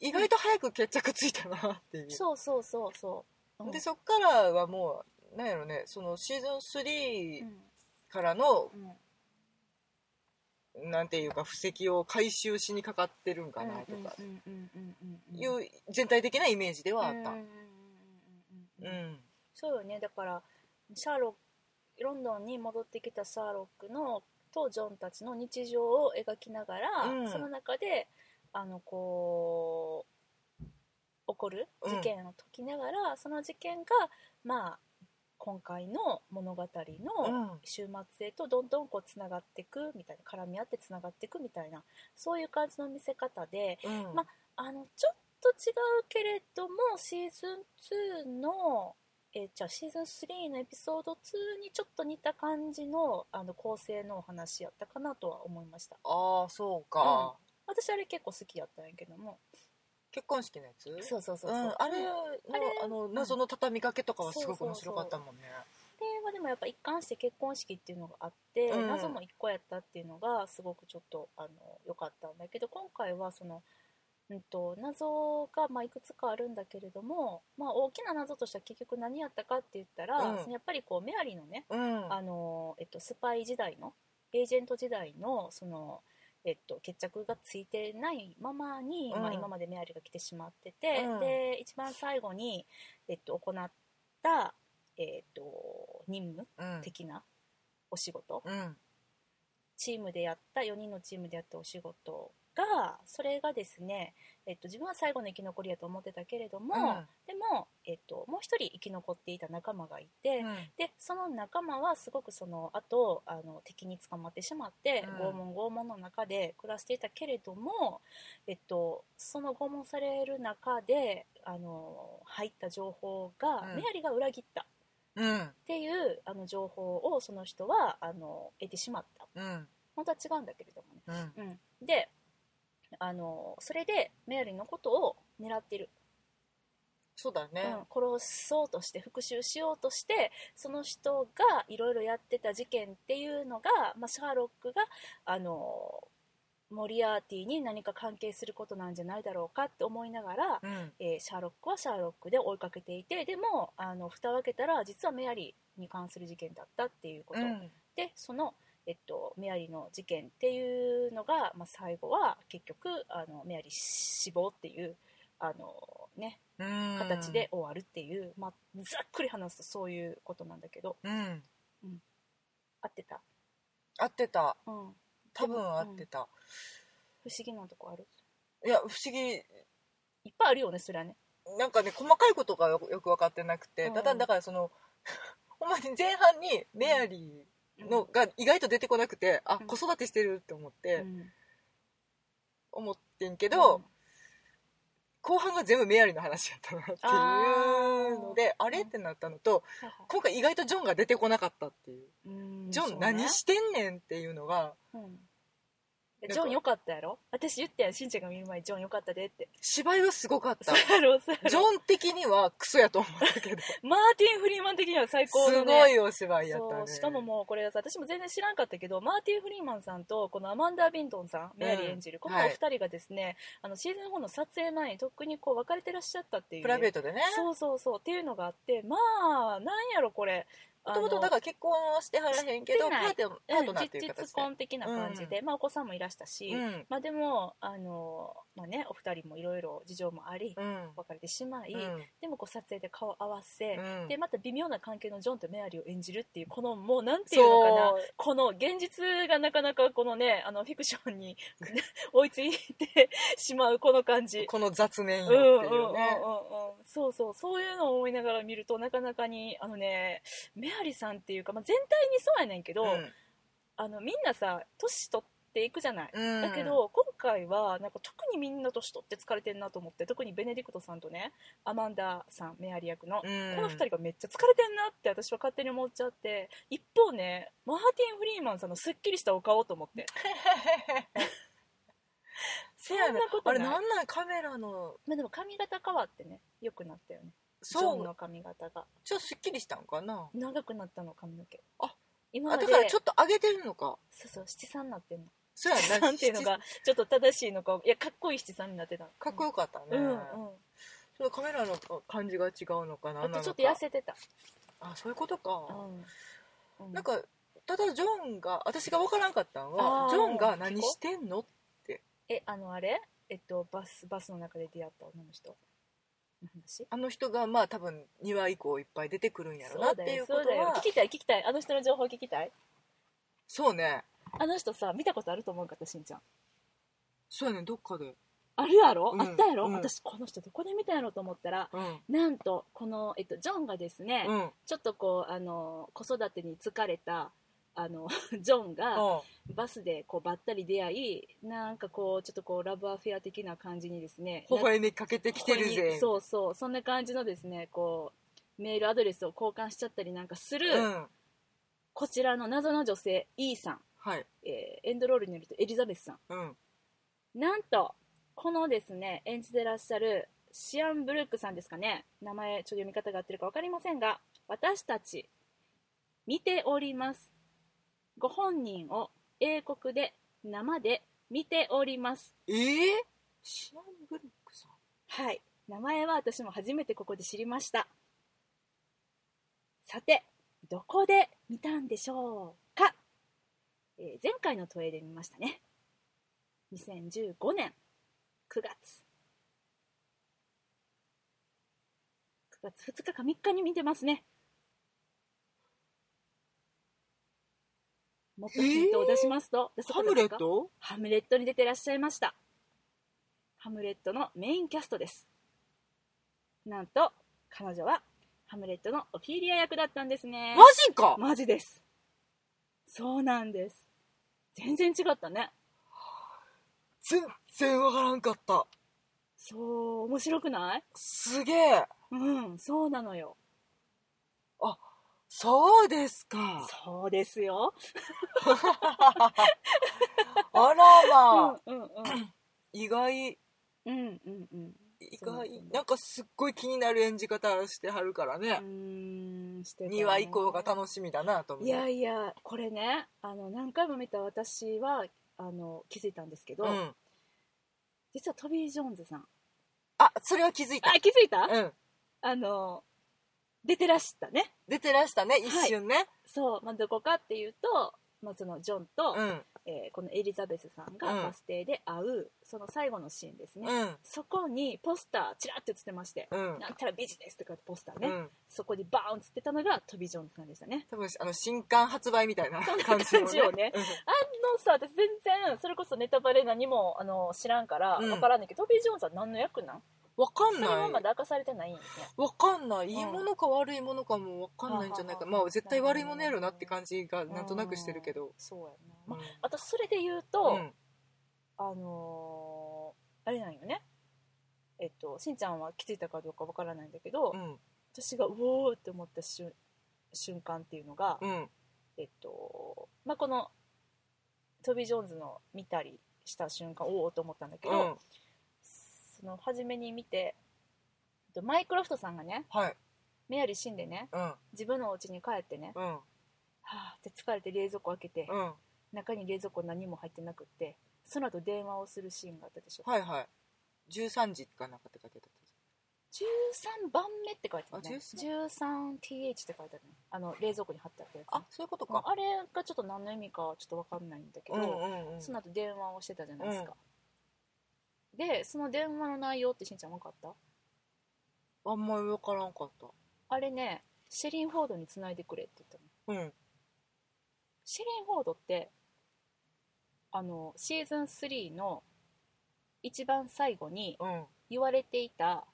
意外と早く決着ついたなっていう。そうそうそうそう、うんでそっからはもうなんやろねそのシーズンう3んからのうんなんていうか布石を回収しにかかってるんかなとか。うんうんうんうんうんうんいう全体的なイメージではあった。うんうんうんうんううん。うんん。そうよね。だからシャーロックロンドンに戻ってきたシャーロックのとジョンたちの日常を描きながら、うん。その中であのこう起こる事件を解きながら、その事件がまあ今回の物語うのん。終末へとどんどんこうつながっていくみたいな絡み合ってつながっていくみたいなそういう感じの見せ方でうん。まあのちょっと違うけれどもシーズン2のえーじゃあシーズン3のエピソード2にちょっと似た感じのあの構成のお話やったかなとは思いました。ああそうか。私あれ結構好きやったんやけども結婚式のやつ？そうそうそうそう、うん、あれのあの謎の畳みかけとかはすごく面白かったもんね。でまあでもやっぱ一貫して結婚式っていうのがあって、うん。謎も一個やったっていうのがすごくちょっとあの良かったんだけど今回はその、うん、と謎がまあいくつかあるんだけれども、まあ、大きな謎としては結局何やったかって言ったら、うん。そのやっぱりこうメアリーのねうん。あの、えっと、スパイ時代のエージェント時代のその、えっと、決着がついてないままに、うんまあ、今までメアリーが来てしまってて、うんで一番最後に、えっと、行った、えっと、任務うん。的なお仕事、うん。チームでやった4人のチームでやったお仕事がそれがですね、えっと、自分は最後の生き残りやと思ってたけれども、うん。でも、えっと、もう一人生き残っていた仲間がいて、でその仲間はすごくその後あの敵に捕まってしまって、うん。拷問拷問の中で暮らしていたけれども、えっと、その拷問される中であの入った情報が、うん。メアリが裏切ったっうん。ていうあの情報をその人はあの得てしまった。うん。本当は違うんだけれどもね、うん。うん、であのそれでメアリーのことを狙ってる。そうだね、うん、殺そうとして復讐しようとしてその人がいろいろやってた事件っていうのが、まあ、シャーロックがあのモリアーティに何か関係することなんじゃないだろうかって思いながら、うん。えーシャーロックはシャーロックで追いかけていてでもあの蓋を開けたら実はメアリーに関する事件だったっていうこと、うん。でその、えっと、メアリーの事件っていうのが、まあ、最後は結局あのメアリー死亡っていうあの、ね、うん。形で終わるっていう、まあ、ざっくり話すとそういうことなんだけど。うん。合ってた、合ってた。うん、多分合ってた、不思議なとこある？いや不思議。いっぱいあるよねそれはね。なんかね細かいことがよよく分かってなくて、うん。ただだからその ほんまに前半にメアリーのが意外と出てこなくて、あうん。子育てしてるって思って、うん。思ってんけど、うん。後半が全部メアリーの話やったなっていうのであれってなったのと今回意外とジョンが出てこなかったっていう。うん。ジョン何してんねんっていうのがうんジョンよかったやろ？私言ったやんしんちゃんが見る前にジョンよかったでって。芝居はすごかった。そうやろそうやろ。ジョン的にはクソやと思ったけど。すマーティン・フリーマン的には最高の、ね、ごいお芝居やったね。しかももうこれさ私も全然知らんかったけどマーティン・フリーマンさんとこのアマンダー・ビントンさんメアリー演じる、このおはい二人がですね、あのシーズン4の撮影前にとっくにこう別れてらっしゃったっていう。プライベートでね。そうそうそう。っていうのがあってまあなんやろこれもともとだから結婚はしてはらへんけどパーテパートナーっていう実形で。婚的な感じで、まあ、お子さんもいらしたし、うん。まあ、でもあの、まあね、お二人もいろいろ事情もあり、うん。別れてしまい、うん。でもこう撮影で顔合わせ、うん。でまた微妙な関係のジョンとメアリーを演じるっていうこのもうなんていうのかなこの現実がなかなかこのねあのフィクションに 追いついてしまうこの感じ。この雑念ようんうんってうんうんいうねうん。そうそう。そういうのを思いながら見るとなかなかにあのねメアリさんっていうか、まあ、全体にそうやねんけど、うん。あのみんなさ年取っていくじゃない、うん。だけど今回はなんか特にみんな年取って疲れてるなと思って特にベネディクトさんとねアマンダさんメアリー役の、うん。この2人がめっちゃ疲れてんなって私は勝手に思っちゃって一方ねマーティン・フリーマンさんのすっきりしたお顔と思って。せやねそんなことない。あれなんなん？カメラのまあでも髪型変わってね良くなったよねジョンの髪型が。ちょっとすっきりしたんかな？長くなったの髪の毛。あ今まで。あだからちょっと上げてるのか。そうそう七三になってんの。そうや七三っていうのがちょっと正しいのかいやかっこいい七三になってた。のかっこよかったね、うんうん。そのカメラの感じが違うのかな？あとちょっと痩せてた。あそういうことか、うん。うん。なんかただジョンが私が分からんかったのはジョンが何してんのえあのあれ？えっとバスバスの中で出会った女の人の話？あの人がまあ多分2話以降いっぱい出てくるんやろなっていうことよそうだよ。は聞きたい聞きたい。あの人の情報聞きたい？そうね。あの人さ見たことあると思うかったしんちゃん。そうやねどっかで。あるやろ、うん。あったやろ、うん。私この人どこで見たやろと思ったらうん。なんとこの、えっと、ジョンがですね、うん。ちょっとこうあの子育てに疲れたあの ジョンがあバスでこうばったり出会いなんかこうちょっとこうラブアフェア的な感じにですね微笑みかけてきてるぜ。にそうそうそんな感じのですねこうメールアドレスを交換しちゃったりなんかする、うん。こちらの謎の女性 E さん、はい。えーエンドロールによるとエリザベスさうん。んなんとこのですね演じてらっしゃるシアン・ブルックさんですかね。名前ちょっと読み方が合ってるか分かりませんが私たち見ておりますご本人を英国で生で見ております。えー、シアン・ブルックさん。はい。名前は私も初めてここで知りました。さてどこで見たんでしょうか、えー前回の投影で見ましたね。2015年9月9月2日か3日に見てますねもっとヒントを出しますと、でそこハムレット？ハムレットに出てらっしゃいました。ハムレットのメインキャストです。なんと、彼女はハムレットのオフィリア役だったんですね。マジかマジです。そうなんです。全然違ったね。全然わからんかったそう、面白くない？すげえうん、そうなのよ。そうですか。そうですよ。あらまあ、うんうんうん。意外。うんうんうん。意外。なんかすっごい気になる演じ方してはるからね、うーんしね。2話以降が楽しみだなと思ういやいやこれねあの何回も見た私はあの気づいたんですけど、うん、実はトビー・ジョーンズさん。あそれは気づいた。あ気づいた、うん。あの出てらしたね。出てらしたね一瞬ね、そう、まあ、どこかっていうと、まあ、そのジョンと、うん。えーこのエリザベスさんうん。がバス停で会う、その最後のシーンですね、うん。そこにポスターちらっと映ってまして、うん。なんたらビジネスとかってポスターね、うん。そこにバーン映ってたのがトビー・ジョーンズさんでしたね。多分あの新刊発売みたいな感じの感じよね。あのさ私全然それこそネタバレ何もあの知らんからうん。分からんねんけど、トビー・ジョーンズは何の役なん？わかんそれはまないだ明かされてないんですねわかんない。いいものか悪いものかもわかんないんじゃないか。うん。まあ絶対悪いものやろなって感じがなんとなくしてるけど。うんそうやな、まあうん。あとそれで言うと、うん。あのーあれなんよね。えっとしんちゃんは気づいたかどうかわからないんだけど、うん。私がうおーって思った瞬瞬間っていうのが、うん。えっとまあこのトビー・ジョーンズの見たりした瞬間おおと思ったんだけど、うんその初めに見てえっとマイクロフトさんがねはい。メアリー死んでねうん。自分のお家に帰ってね、うん。はあって疲れて冷蔵庫開けて、うん。中に冷蔵庫何も入ってなくってその後電話をするシーンがあったでしょ、はいはい。13時かなんかって書いてあった。13番目って書いてあるね。あ 13th って書いてあるね。あの冷蔵庫に貼ってあったやつ。ね、あそういうことか。うんあれがちょっと何の意味かはちょっと分かんないんだけど、うんうんうん。その後電話をしてたじゃないですか、でその電話の内容ってしんちゃん分かった？あんまり分からんかった。あれねシェリン・フォードにつないでくれって言ったの。うん。シェリン・フォードってあのシーズン3の一番最後にうん。言われていた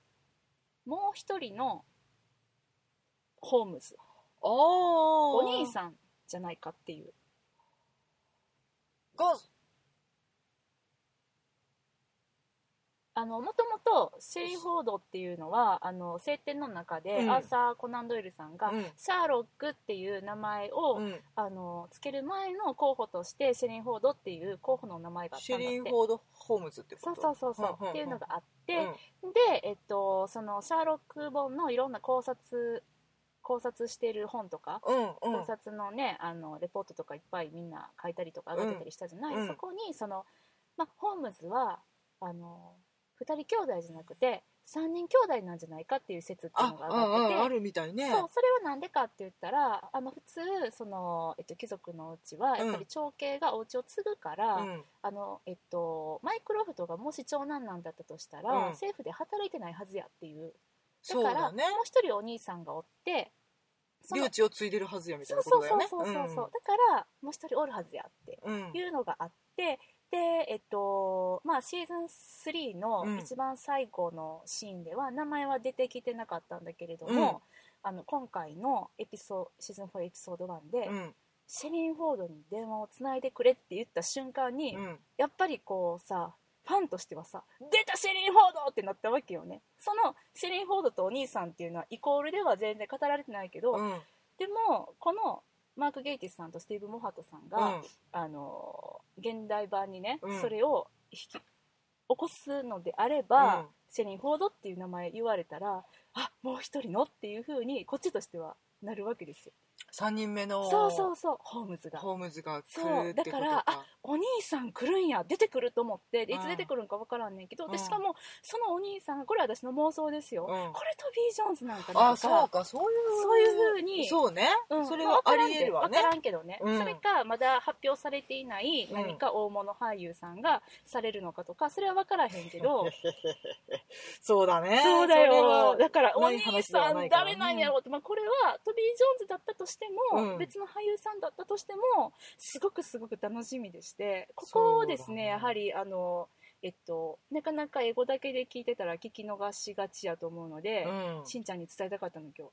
もう一人のホームズ。おお兄さんじゃないかっていう。があのもともとシェリー・フォードっていうのはあの晴天の中で、うん。アーサー・コナン・ドイルさんが、うん。シャーロックっていう名前を、うん。あのつける前の候補としてシェリン・フォードっていう候補の名前があったシェんだって。リー・フォード・ホームズってこと？そうそうそうそう、んんん。っていうのがあって、うん。で、えっと、そのシャーロック本のいろんな考察考察している本とか、うんうん。考察のねあのレポートとかいっぱいみんな書いたりとか上げてたりしたじゃない、うん。そこにその、ま、ホームズはあの2人兄弟じゃなくて3人兄弟なんじゃないかっていう説っていうあのが上がっててあるみたいね。そうそれはなんでかって言ったらあの普通その、えっと、貴族のうちはやっぱり長兄がお家を継ぐから、うん。あのえっと、マイクロフトがもし長男なんだったとしたら、うん。政府で働いてないはずやっていう。だそうからだねもう一人お兄さんがおって領地を継いでるはずやみたいそうなことそうだよね。そうそうそうそう、だからもう一人おるはずやってうん。いうのがあってでえっとまあシーズン3のうん。一番最後のシーンでは名前は出てきてなかったんだけれども、うん。あの今回のエピソシーズン4エピソード1で、うん。シェリン・フォードに電話をつないでくれって言った瞬間に、うん。やっぱりこうさファンとしてはさ出たシェリン・フォードってなったわけよね。そのシェリン・フォードとお兄さんっていうのはイコールでは全然語られてないけど、うん。でもこのマーク・ゲイティスさんとスティーブ・モハトさんが、うん。あの現代版にね、うん。それを引き起こすのであれば、うん。シェリン・フォードっていう名前言われたらあもう一人のっていう風にこっちとしてはなるわけですよ3人目のそうそうそう。ホームズが。ホームズが来そうるってことか。だからあお兄さん来るんや出てくると思ってでいうん。つ出てくるんか分からんねんけど、でうん。しかもそのお兄さんこれ私の妄想ですよ、うん。これトビー・ジョーンズなんかなあそうかそういうそういう風にそうね。うんそれはありえるわね。分からんけどね、うん。それかまだ発表されていないうん。何か大物俳優さんがされるのかとかそれは分からへんけど。そうだね。そうだよ。はだからお兄さなんいから誰なんやろうって、まあ、これはトビー・ジョーンズだったとしても、うん。別の俳優さんだったとしてもすごくすごく楽しみでしてここをですねやはりあのえっと、なかなか英語だけで聞いてたら聞き逃しがちやと思うので、うん。しんちゃんに伝えたかったの今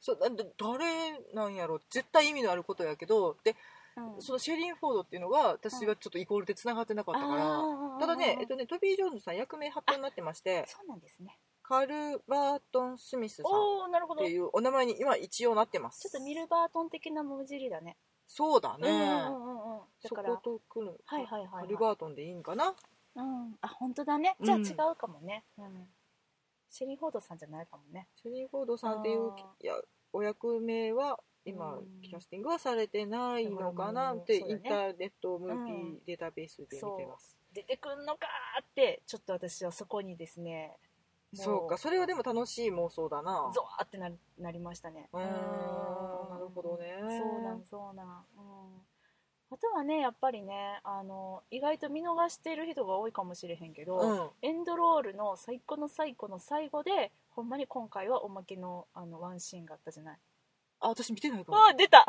そう誰なんやろ。絶対意味のあることやけどで日、うん。そのシェリン・フォードっていうのが私がちょっとイコールでつながってなかったから、あー。ただね、えっとね、トビー・ジョーンズさん役名発表になってまして。そうなんですねカルバートン・スミスさんっおおなるほど。ちょていうお名前に今一応なってます。っとミルバートン的な文字りだね。そうだね、うんうんうんうん。だそからこと来る、はいはいはいはい。カルバートンでいいんかな？うん。あ本当だね。じゃあうん違うかもね、うん。シェリー・フォードさんじゃないかもね。シェリー・フォードさんっていういやお役名は今うん。キャスティングはされてないのかな？うんってそうだね。インターネットムービーデータベースで見てます、出てくんのかーってちょっと私はそこにですねもそうかそれはでも楽しい妄想だな。ゾワーってななりましたね。うーんなるほどね。そうなんそうなん、うん、あとはねやっぱりねあの意外と見逃してる人が多いかもしれへんけど、うん。エンドロールの最高の最高の最後でほんまに今回はおまけのあのワンシーンがあったじゃない。あ私見てないかも。あ出た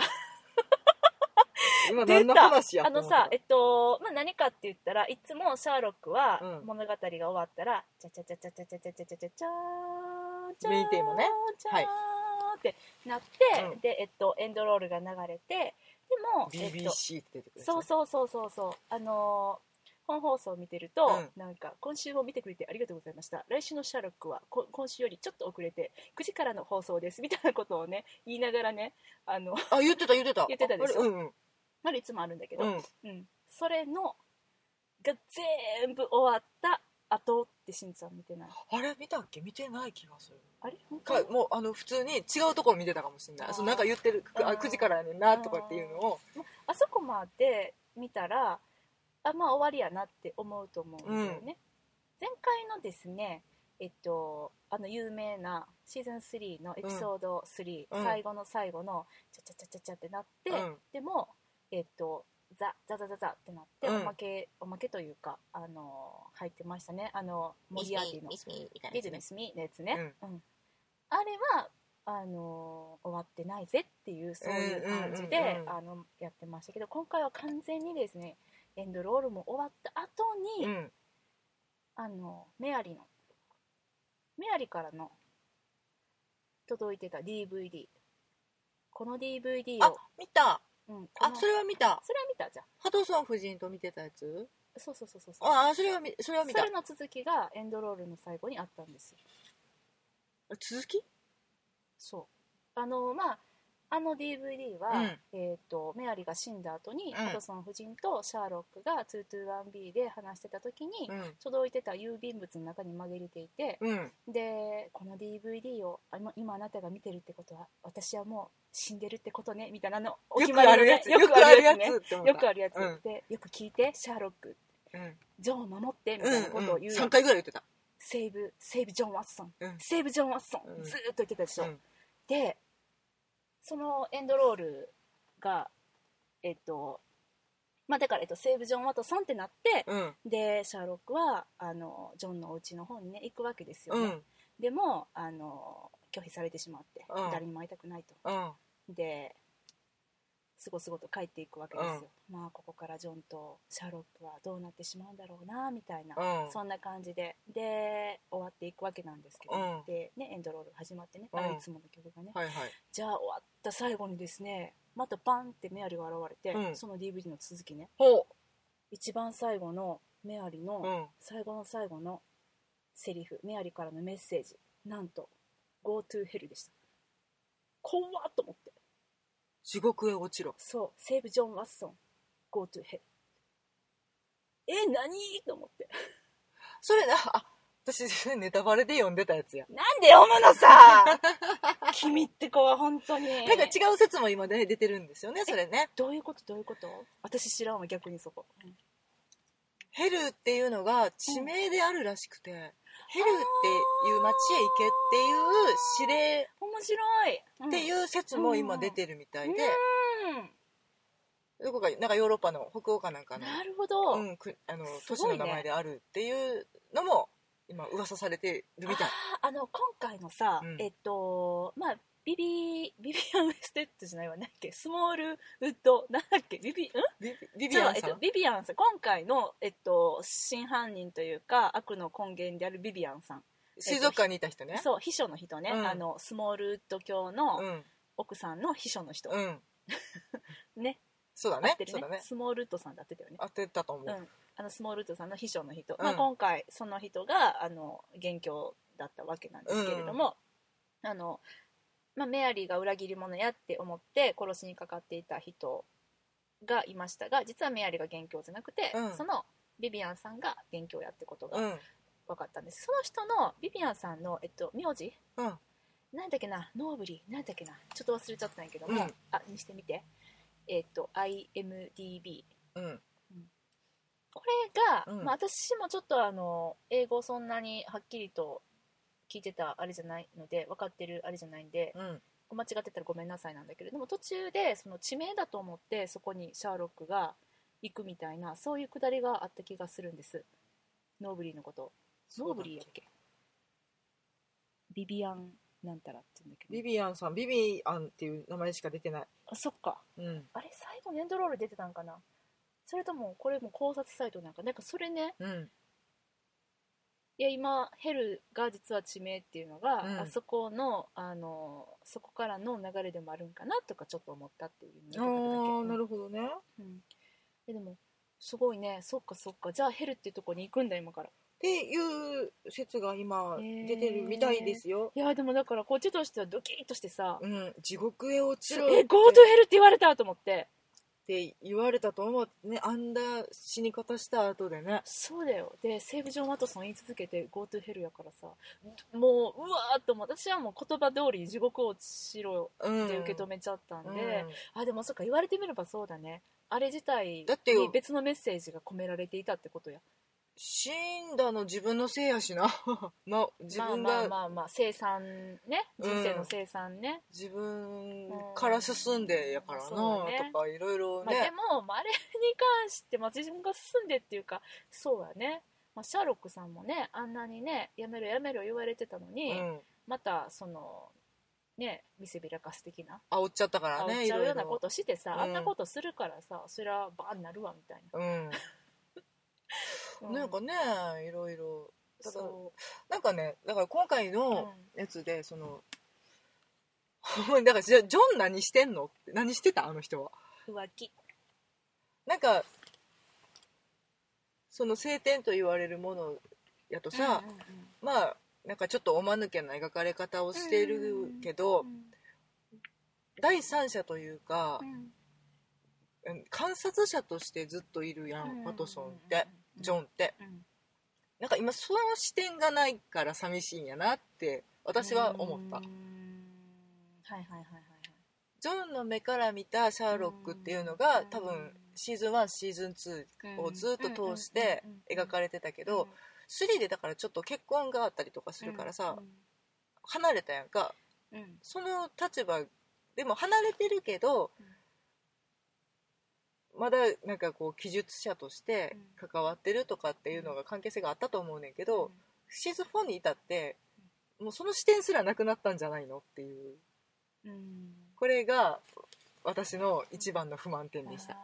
今出何のた話やあのさえっと、まあ、何かって言ったらいつもシャーロックはうん。物語が終わったら「チャチャチャチャチャチャチャチャチャチャチャーチャーってなって、うんで、えっと、エンドロールが流れてでも、えっと、BBC って出てくるそうそうそうそうそうあのー本放送を見てると、うんなんか今週も見てくれてありがとうございました来週のシャーロックはこ今週よりちょっと遅れて9時からの放送ですみたいなことをね言いながらねあのあ言ってた言ってた言ってたでしょうんうんまだいつもあるんだけど、うん。うん、それのが全部終わった後ってしんちゃん見てない。あれ見たっけ見てない気がする。あれ？かもうあの普通に違うところ見てたかもしれない。そうなんか言ってるあうん9時からやねんなとかっていうのを。あそこまで見たらあまあ終わりやなって思うと思うんだよね、前回のですねえっとあの有名なシーズン3のエピソード3、うん。最後の最後のチャチャチャチャチャってなって、うん。でもえっとザザザザザってなって、うん。おまけおまけというかあの入ってましたね。あのモリアーティのビジやつね。ネスミのやつね、うん。あれはあの終わってないぜっていうそういう感じで、やってましたけど今回は完全にですねエンドロールも終わった後に、うん。あのメアリのメアリからの届いてた DVD この DVD あを、見たうん、あそれは見た。それは見たじゃんハドソン夫人と見てたやつ？そうそうそうそうそう。ああそれは見それは見た。それの続きがエンドロールの最後にあったんですよ。続き？そう。あのまああの DVD は、うん。えー、とメアリが死んだ後に、ん。ハドソン夫人とシャーロックが 221B で話してた時に、うん。届いてた郵便物の中に紛れていて、うん。でこの DVD をあ今今あなたが見てるってことは私はもう死んでるってことねみたいなのおよ決まりのねくあるやつよくあるやつねって思った。よくあるやつ、うん。でよく聞いてシャーロックうん。ジョンを守ってみうんたいなことを言う、3回ぐらい言ってた。セーブセーブジョン・ワッソン、うん。セーブジョン・ワッソン、うん。ずーっと言ってたでしょ、うん。でそのエンドロールがえっとまあだから、えっと、セーブ・ジョン・ワトソンってなって、うん。でシャーロックはあのジョンのお家の方にね行くわけですよね、うん。でもあの拒否されてしまって、うん。誰にも会いたくないと。うん。ですごすごと帰っていくわけですよ、まあここからジョンとシャーロックはどうなってしまうんだろうなみたいな、うん。そんな感じで。で終わっていくわけなんですけど、うん。でねエンドロールが始まってね、うん。あのいつもの曲がね、はいはい。じゃあ終わった最後にですねまたバンってメアリが現れて、うん。その DVD の続きね。ほ一番最後のメアリのううん。最後の最後のセリフメアリからのメッセージなんと「Go to hell」でした。怖っと思って地獄へ落ちろ。そう。セーブ・ジョン・ワッソン Go to hell. え何？と思って。それなあ私ネタバレで読んでたやつや。なんで読むのさ！君って子は本当に。なんか違う説も今ね出てるんですよねそれね。どういうこと？どういうこと？私知らんわ逆にそこ、うん。ヘルっていうのが地名であるらしくて、ヘルっていう町へ行けっていう指令面白い、っていうう説も今出てるみたいで、ん。どこかなんかヨーロッパの北欧かなんかのなるほど、うん、くあの都市の名前であるっていうのも今噂されてるみたいあの今回のさ、うんえっとまあビビビビアン・ウェステッドじゃないわ。なんだっけ？スモールウッド。なんだっけ？ビビん？ビビアンさん、えっと、ビビアンさん？今回の、えっと、真犯人というか悪の根源であるビビアンさん、水族館にいた人ね。そう秘書の人ね、うん。あのスモールウッド教うのん。奥さんの秘書の人、うん。ね。そうだ合ってるね。そうだね。スモールウッドさんだってたよね。当てたと思う、うん、あのスモールウッドさんの秘書の人、うん。まあ、今回その人があの元凶だったわけなんですけれども、あのまあ、メアリーが裏切り者やって思って殺しにかかっていた人がいましたが実はメアリーが元凶じゃなくて、うん。そのビビアンさんが元凶やってことがうん。分かったんです。その人のビビアンさんの、えっと、名字？うん。なんだっけな？ノーブリー？なんだっけな？ちょっと忘れちゃったんやけども、うん。あにしてみて。えっと IMDB うん。これが、うん。まあ、私もちょっとあの英語そんなにはっきりと聞いてたあれじゃないので分かってるあれじゃないんでうん。間違ってたらごめんなさいなんだけれども途中でその地名だと思ってそこにシャーロックが行くみたいなそういうくだりがあった気がするんです。ノーブリーのこと。ノーブリーやっけビビアンなんたらって言うんだけど。ビビアンさんビビアンっていう名前しか出てない。あそっか。うん。あれ最後にエンドロール出てたんかな。それともこれも考察サイトなんか。なんかそれねうんいや今 Hell が実は地名っていうのが、うん。あそこのあのそこからの流れでもあるんかなとかちょっと思ったっていうああなるほどね。うん、えでもすごいね。そっかそっか。じゃあ Hell っていうとこに行くんだ今から。っていう説が今出てるみたいですよ、いやでもだからこっちとしてはドキッとしてさ。うん、地獄へ落「えちろって。 Go to hell」って言われたと思ってって言われたと思ってねあんな死に方した後でね。そうだよ。で Save John Watson 言い続けて「Go to hell」やからさ。もううわーっと私はもう言葉通りに地獄落ちろうんって受け止めちゃったんで、うん。あでもそっか言われてみればそうだね。あれ自体に別のメッセージが込められていたってことや死んだの自分のせいやしな。ま自分がまあまあまあまあ生産ね。人生の生産ね、自分から進んでやからな、うん。ね。とかいろいろまあ、でね、も、まあ、あれに関して、まあ、自分が進んでっていうかそうやね、まあ、シャーロックさんもねあんなにねやめろやめろ言われてたのに、うん、またそのね見せびらかす的な煽っちゃったからね煽っちゃうようなこいとしてさ、うん。あんなことするからさそりゃバーになるわみたいな、うん、なんかねいろいろ。だかなんかねだから今回う、のやつでその、だからじゃあジョン何してんの？って何してた？あの人は。うん、浮気。なんかその晴天と言われるものやとさ、うんうんうん。まあなんかちょっとおまぬけな描かれ方をしてるけど、うん第三者というかう、ん。うん観察者としてずっといるやん、ワトソンって、ジョンって。うん。なんか今その視点がないから寂しいんやなって私は思った。うん。はいはいはいはいジョンの目から見たシャーロックっていうのが多分シーズン1シーズン2をずっと通して描かれてたけど3でだからちょっと結婚があったりとかするからさ離れたやんか。うん。うんその立場でも離れてるけどまだなんかこう記述者として関わってるとかっていうのが関係性があったと思うねんけどシーズン4に至ってもうその視点すらなくなったんじゃないのっていう。うん。これが私の一番の不満点でした。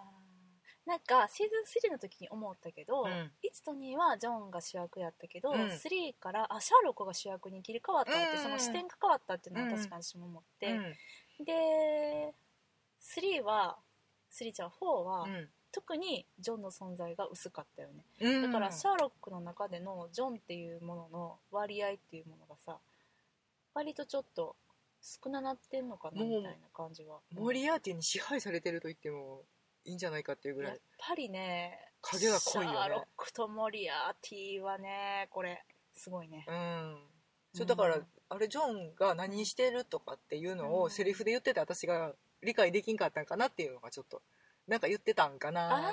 なんかシーズン3の時に思ったけど、うん。1と2はジョンが主役やったけど、うん。3からあシャーロックが主役に切り替わったって、うん。その視点が変わったっていうのは確かに私も思って、で3は3ちゃん4は、うん。特にジョンの存在が薄かったよね。うん。だからシャーロックの中でのジョンっていうものの割合っていうものがさ割とちょっと少ななってんのかなみたいな感じは。モリアーティに支配されてると言ってもいいんじゃないかっていうぐらやっいぱりね影が濃いよね。シャーロックとモリアーティはねこれすごいね。うん。そうだから、うん。あれジョンが何してるとかっていうのうん。をセリフで言ってて私が理解できんかったんかなっていうのがちょっとなんか言ってたんかなってあ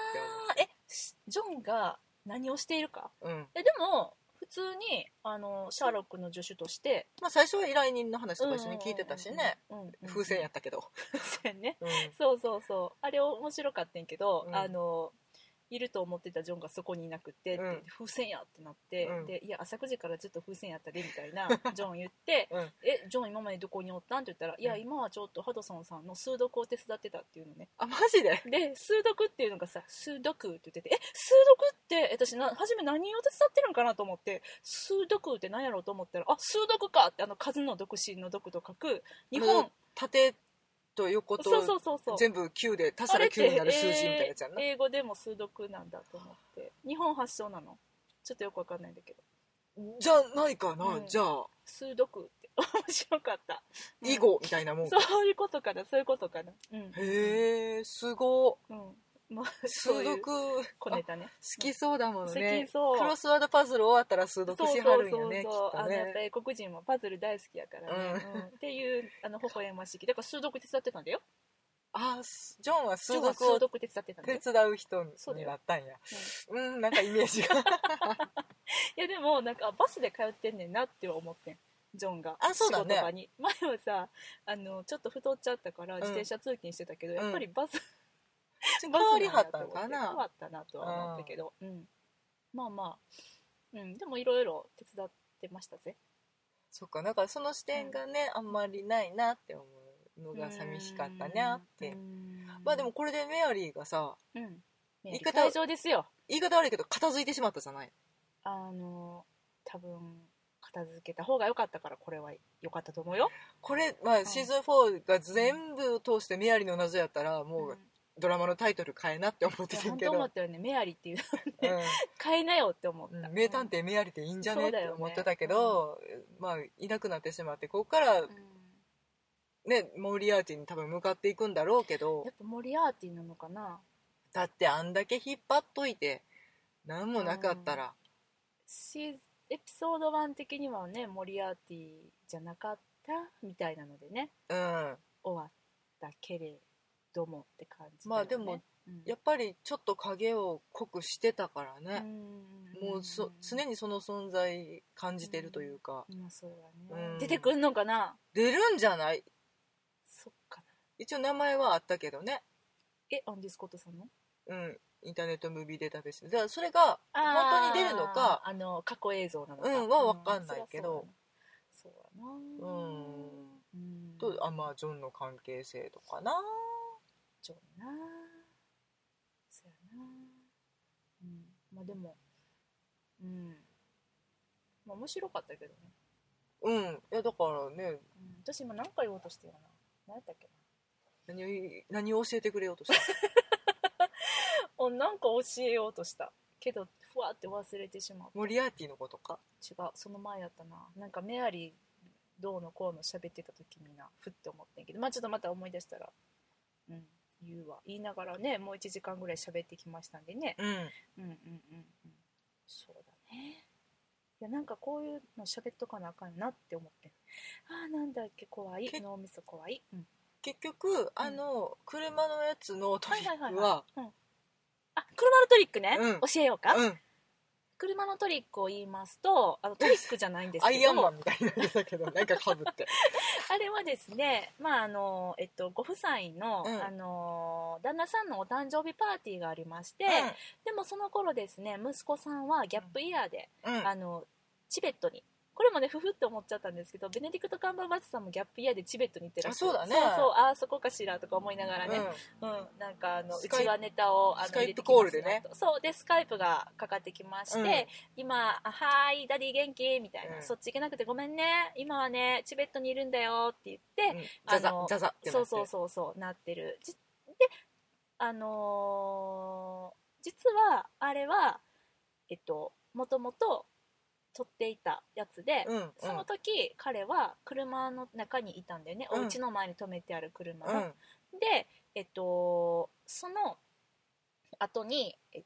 あえしジョンが何をしているか？思う、うん。えでも普通にあのシャーロックの助手としてまあ、最初は依頼人の話とか一緒に聞いてたしね。風船やったけど、風船ね。うん。そうそうそう。あれ面白かったんやけど、うん。あのいると思ってたジョンがそこにいなくって、うん。で風船やってなって、うん。でいや朝9時からずっと風船やったでみたいなジョン言ってうん。えジョン今までどこにおったん？って言ったら、いやうん今はちょっとハドソンさんの数読を手伝ってたっていうのね。あマジで？で数読っていうのがさ数読って言っててえ数読って私な初め何を手伝ってるのかなと思って数読って何やろうと思ったらあ数読かってあの数の読心の読と書く日本。縦と横とそうそうそうそう。全部9で足したら9になる数字みたいなやつやんな、あれって英語でも数読なんだと思って。日本発祥なの？ちょっとよくわかんないんだけど。じゃないかな、うん。じゃあ。数読って面白かった、うん。囲碁みたいなもんか、そういうことかなそういうことかな。うん。へえすご。うんもう 数読小ネタね。好きそうだもの好ねきそう。クロスワードパズル終わったら数読しはるんやねきっあとのやっぱね英国人もパズル大好きやからね、うん。うん。っていうあの微笑ましきだから数読手伝ってたんだよ。あすジョンは数ジョンは読を手伝ってたんだ手よ、伝う人になったんや。うんうんなんかイメージが。いやでもなんかあバスで通ってんねんなって思ってん。ジョンが。あそうだね。仕事場に。前はさあのちょっと太っちゃったから自転車通勤してたけど、うんやっぱりバス、変バスわりはったな。んやと思んかな。変わったなとは思ったけど、うん。まあまあ、うん、でもいろいろ手伝ってましたぜ。そっか。なんかその視点がね、あんまりないなって思うのが寂しかったなって。うん。まあでもこれでメアリーがさうん。言い方会場ですよ。言い方悪いけど片付いてしまったじゃない。あの多分片付けた方が良かったからこれは良かったと思うよ。これ、まあ、シーズン4が全部通してメアリーの謎やったらもうん。うドラマのタイトル変えなって思ってたけど、当思ったよね。メアリーっていう。のねう変えなよって思った、ん、名探偵メアリーでいいんじゃね？って思ってたけど、まあいなくなってしまってここからうん。ねモリアーティに多分向かっていくんだろうけど。やっぱモリアーティなのかな？だってあんだけ引っ張っといて何もなかったら、シーズエピソード1的にはねモリアーティじゃなかったみたいなのでね。うん、終わったけれどもって感じね。まあでも、うん。やっぱりちょっと影を濃くしてたからうね、ん。もうそ常にその存在感じてるというか、まあそうだね、うん。出てくんのかな？出るんじゃない？そっかな。一応名前はあったけどね。えアンディ・スコットさんの？うん。インターネットムービーデータベース。でだからそれが本当に出るのかあの過去映像なのか。うんは分かんないけど。そうやな。うん。うん。とあまあジョンの関係性とかなちょうな。そうやな。うん。まあでもうん。まあ面白かったけどね、うん。いやだからね。うん、私今何か言おうとしてるな何やったっけ何を何を教えてくれようとした？な おなんか教えようとした。けどふわって忘れてしまうモリアーティのことか？違う。その前やったな。なんかメアリーどうのこうの喋ってた時になふって思ってんけど。まあちょっとまた思い出したら。うん言うわ言いながらねもう1時間ぐらい喋ってきましたんでね。うん。うんうんうん。うんそうだね。いやなんかこういうの喋っとかなあかんなって思って。あーなんだっけ怖い。け脳みそ怖い、うん、結局あの車のやつのトリックはいはいはあ車のトリックね、うん。教えようか、うん車のトリックを言いますとあの トリックじゃないんですアけど。イアンマンみたいになってたけどなんかかぶって。あれはですね、まああのえっと、ご夫妻の,、うん。あの旦那さんのお誕生日パーティーがありまして、でもその頃ですね息子さんはギャップイヤーで、うん。うん。あのチベットにこれもねふふって思っちゃったんですけどベネディクト・カンバーバッチさんもギャップイヤーでチベットに行ってらっしゃるあそうだね。そうそう。あーそこかしらとか思いながらね、うん。うん。なんかあのうちはネタをあの Skype call でね。と。そう。でスカイプがかかってきまして、今あ「 Hi daddy 元気?」みたいな、うん。そっち行けなくてごめんね。今はねチベットにいるんだよ」って言って、うん。ザザあのザザそうそうそうそうなってる。じであのー実はあれはえっともともと撮っていたやつで、うんうん。その時彼は車の中にいたんだよね、うん。お家の前に止めてある車の、うん。でえっとその後にえ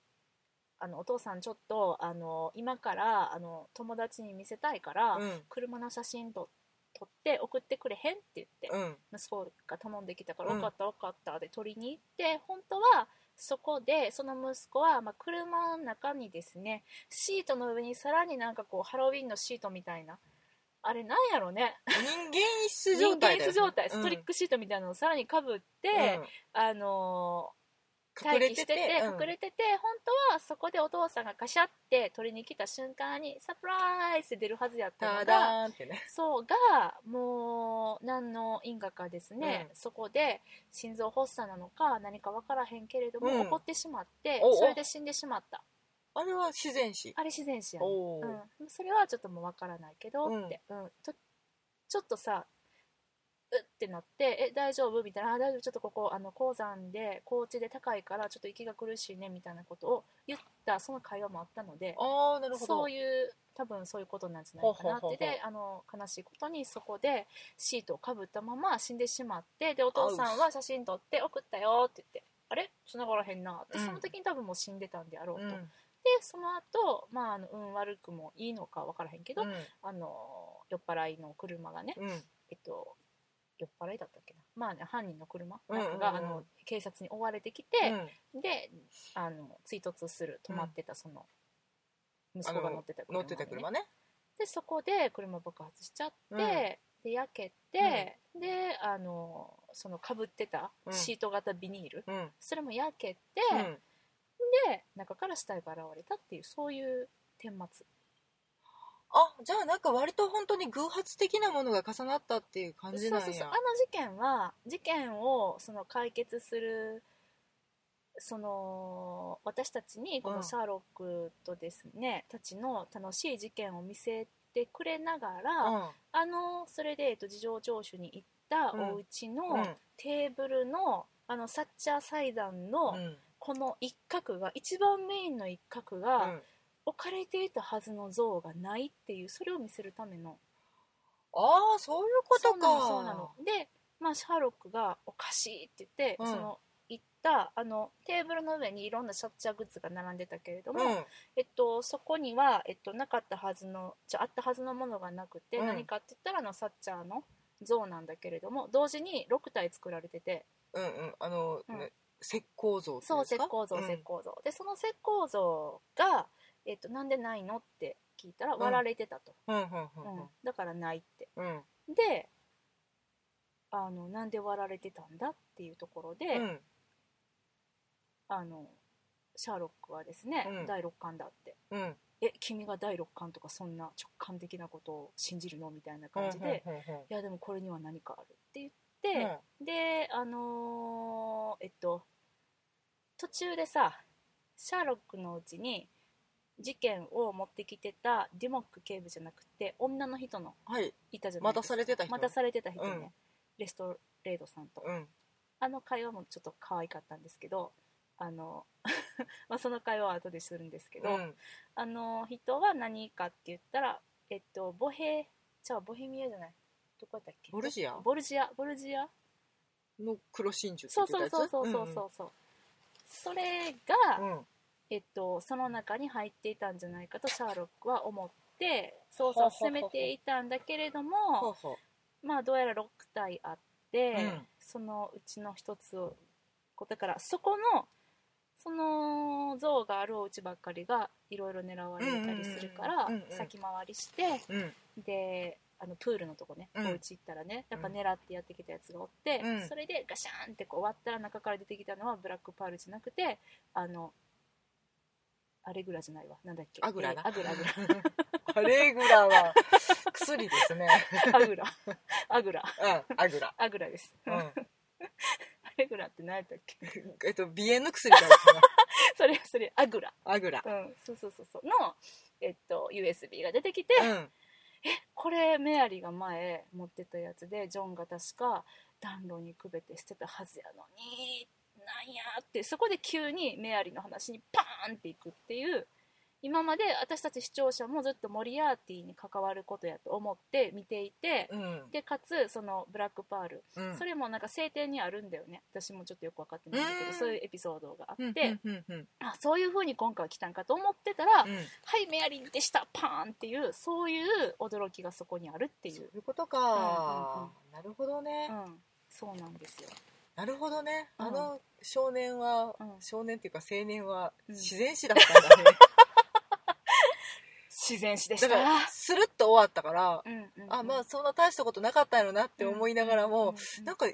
あのお父さんちょっとあの今からあの友達に見せたいから、うん。車の写真と撮って送ってくれへんって言って、うん。息子が頼んできたから「うん。分かった分かった」で取りに行って本当はそこでその息子は、まあ、車の中にですねシートの上にさらになんかこうハロウィンのシートみたいなあれなんやろね。人間質状態ね。人間質状態うん。ストリックシートみたいなのをさらにかぶって、あのーうん。隠れて待機しててて隠れてて本当はそこでお父さんがガシャって取りに来た瞬間にサプライズで出るはずやったのタがそうがもう何の因果かですね、うん。そこで心臓発作なのか何か分からへんけれども、うん。起こってしまってそれで死んでしまった。あれは自然死。あれ自然死やう。ん、それはちょっともう分からないけどうん。って、うん。とちょっとさうってなって「え大丈夫?」みたいなあ「大丈夫。ちょっとここあの鉱山で高地で高いからちょっと息が苦しいね」みたいなことを言ったその会話もあったのでああなるほど。そういう多分そういうことなんじゃないかなって。であの悲しいことにそこでシートをかぶったまま死んでしまってでお父さんは写真撮って送ったよって言ってあれ？繋がらへんなって。うん。その時に多分もう死んでたんであろうと、うん。でその後、まああの運悪くもいいのか分からへんけど、うん。あの酔っ払いの車がね、うん。えっと酔っ払いだったっけな。まあね犯人の車うんうんうん。あの警察に追われてきて、であの追突する止まってたその息子が乗ってた車,、乗ってた車ね。でそこで車爆発しちゃって、うん。で焼けて、であのそのかぶってたうん。シート型ビニール、うん。それも焼けて、うん。で中から死体が現れたっていうそういう顛末あじゃあなんか割と本当に偶発的なものが重なったっていう感じなんや。そうそうそう。あの事件は事件をその解決するその私たちにこうんのシャーロックとですね、たちの楽しい事件を見せてくれながら、うん。あのそれで、えっと、事情聴取に行ったうんお家のうん。テーブルの,、あのサッチャー祭壇のうん。この一角が一番メインの一角うがん置かれていたはずの像がないっていうそれを見せるための。ああそういうことか。そうなのそうなの。で、まあ、シャーロックがおかしいって言って、うん。その行ったあのテーブルの上にいろんなシャッチャーグッズが並んでたけれども、うん。えっと、そこには、えっと、なかったはずのじゃあったはずのものがなくて、うん。何かって言ったらあのサッチャーの像なんだけれども同時に6体作られてて。うんうん。あの、うん。ね石膏像そう石膏像、うん。石膏像。でその石膏像が、えっと、なんでないの？って聞いたら割られてたと、うんうんうんだからないって。であのなんで割られてたんだっていうところで、うん。あのシャーロックはですね、うん。第六感だって。うん。え君が第六感とかそんな直感的なことを信じるの？みたいな感じで、うんうんうんいやでもこれには何かあるって言って、であのーえっと途中でさシャーロックのうちに事件を持ってきてたデュモック警部じゃなくて女の人のはい。いたじゃない待たされてた人。待たされてた人ね、うん。レストレードさんと、うん。あの会話もちょっと可愛かったんですけどあの まあその会話は後でするんですけど、うん。あの人は何かって言ったらえっとボヘじゃあボヘミアじゃない。どこやったっけ？ボルジア？ボルジア？ボルジア？の黒真珠ってそう言ってたやつ？そうそうそうそうそうそう。それが、うんうんえっと、その中に入っていたんじゃないかとシャーロックは思って捜査を進めていたんだけれどもほまあどうやら6体あって、うん。そのうちの一つをだからそこのその像があるお家ばっかりがいろいろ狙われたりするから先回りしてううん。であのプールのとこね、うん。お家行ったらねやっぱ狙ってやってきたやつがおって、うん。それでガシャンってこう割ったら中から出てきたのはブラックパールじゃなくてあのアレグラじゃないわ。なんだっけ？アグラなえーアグラアグラ。アレグラは薬ですね。アグラ。アグラ。うんアグラ。アグラです、うん。アレグラって何やったっけ？えっと鼻炎の薬だったな それそれアグラ。アグラ。うんそうそうそうそう。のえっと USB が出てきて、うん。これメアリーが前持ってたやつでジョンが確か暖炉にくべて捨てたはずやのになんやってそこで急にメアリーの話にパーンっていくっていう今まで私たち視聴者もずっとモリアーティに関わることやと思って見ていて、うん。でかつそのブラックパール、うん。それもなんか晴天にあるんだよね。私もちょっとよく分かってないんだけど、うん。そういうエピソードがあって、あそういう風に今回は来たんかと思ってたら、うん。はいメアリーでしたパーンっていうそういう驚きがそこにあるっていそうう、いうことうんかなるほどね。うん、そうなんですよ。なるほどね。うん。あの少年はうん。少年っていうか青年はうん。自然死だったんだね。自然史でした。だからスルッと終わったからうんうんうん。あまあそんな大したことなかったんやろなって思いながらもうん。なんか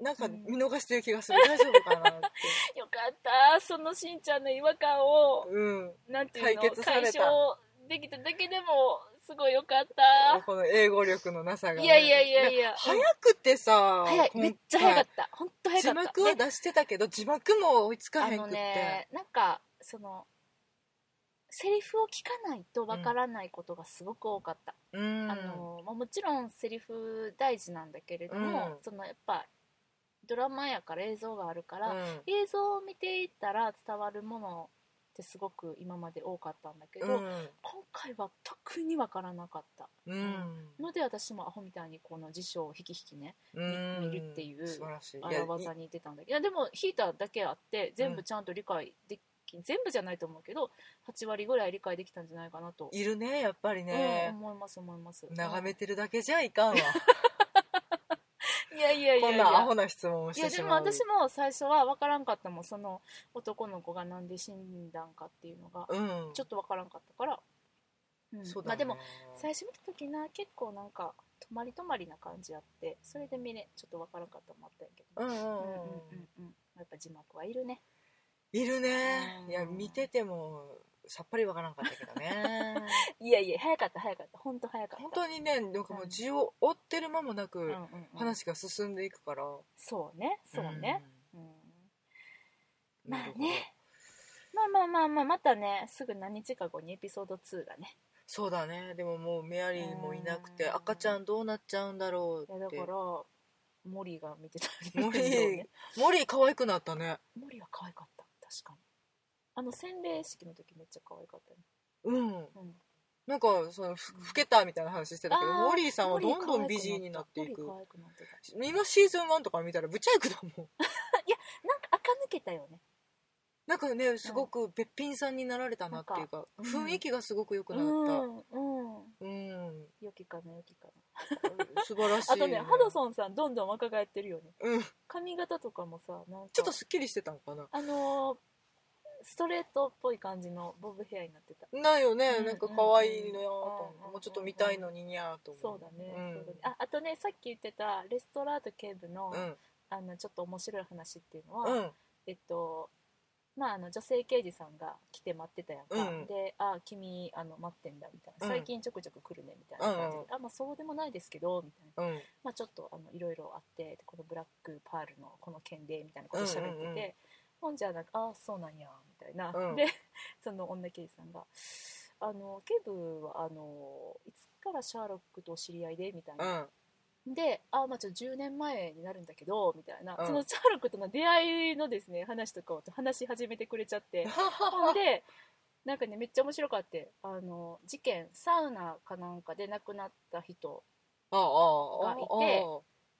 なんかうん。見逃してる気がする。大丈夫かなって。よかった。そのしんちゃんの違和感をうん。なんていうの解決された。解消できただけでもすごいよかった。この英語力のなさがね。いやいやいやいや。早くてさ早い。めっちゃ早かった。本当早字かった。で幕は出してたけど字幕も追いつかへんくって。ねなんかそのセリフを聞かないとわからないことがすごく多かった、うん。あのまあもちろんセリフ大事なんだけれども、うん。そのやっぱドラマやから映像があるから、うん。映像を見ていったら伝わるものっってすごく今まで多かったんだけど、うん。今回は特に分からなかった。うん。ので私もアホみたいにこの辞書を引き引きねうん。見るっていう荒技に出たんだけど。いやでも引いただけあって全部ちゃんと理解でき、全部じゃないと思うけど8割ぐらい理解できたんじゃないかなと、いるねやっぱりうんね、思います思います。眺めてるだけじゃいかんわ いやいやいやいや。こんなアホな質問をしいやでもてしまう私も最初は分からんかった。もんその男の子がなんで死んだんかっていうのがうん。ちょっと分からんかったから、うん。そうだね。まあでも最初見た時な結構なんか泊まり泊まりな感じあってそれで見れちょっと分からんかったのもあったんやけど、うんうんうんうん。やっぱ字幕はいるね。いるね。うん。いや見ててもさっぱりわからんかったけどね。いやいや早かった早かった。本当早かった。本当にねなんかもう字を追ってる間もなくうんうんうん。話が進んでいくから、そうねそうね、うん。うん。まあなるほど。ね。まあまあまあまあまたねすぐ何日か後にエピソード2がね。そうだね。でももうメアリーもいなくてうん。赤ちゃんどうなっちゃうんだろうって。だからモリが見てたモリねーモリー可愛くなったね。モリは可愛かった確かにあの洗礼式の時めっちゃ可愛かったね。うん。うん。なんかそのふ老けたみたいな話してたけどモリーさんはどんどん美人になっていく。今シーズン1とか見たらブチャイクだもん。なんか垢抜けたよね。なんかねすごくべっぴんさんになられたなっていうかうん。雰囲気がすごく良くうなっんうん。たうん。良きかな良きか素晴らしいなあとねハドソンさんどんどん若返ってるよね。うん。髪型とかもさなんか。ちょっとすっきりしてたのかな。あのーストレートっぽい感じのボブヘアになってた。ないよね、うんなんか可愛いなと思う。んうもうちょっと見たいのににゃーと思そうだね,、うん。そうだねああとねさっき言ってたレストラート警部の,、うん。あのちょっと面白い話っていうのは、うん。えっとまあ、あの女性刑事さんが来て待ってたやんか、うん。で「あ君あの待ってんだ」みたいな「うん。最近ちょくちょく来るね」みたいな感じで「うんあまあそうでもないですけど」みたいな、うん。まあ、ちょっとあのいろいろあってこのブラックパールのこの件でみたいなこと喋ってて、うんうんうんほんじゃなんか「あそうなんや」みたいな、うん。で その女刑事さんが「あの警部はあのいつからシャーロックとお知り合いで?」みたいな。で、あ、まあちょっと10年前になるんだけど、みたいな、うん。そのチャーロックとの出会いのですね、話とかを話し始めてくれちゃって、ほ んで、なんかね、めっちゃ面白かって、あの、事件、サウナかなんかで亡くなった人、がいて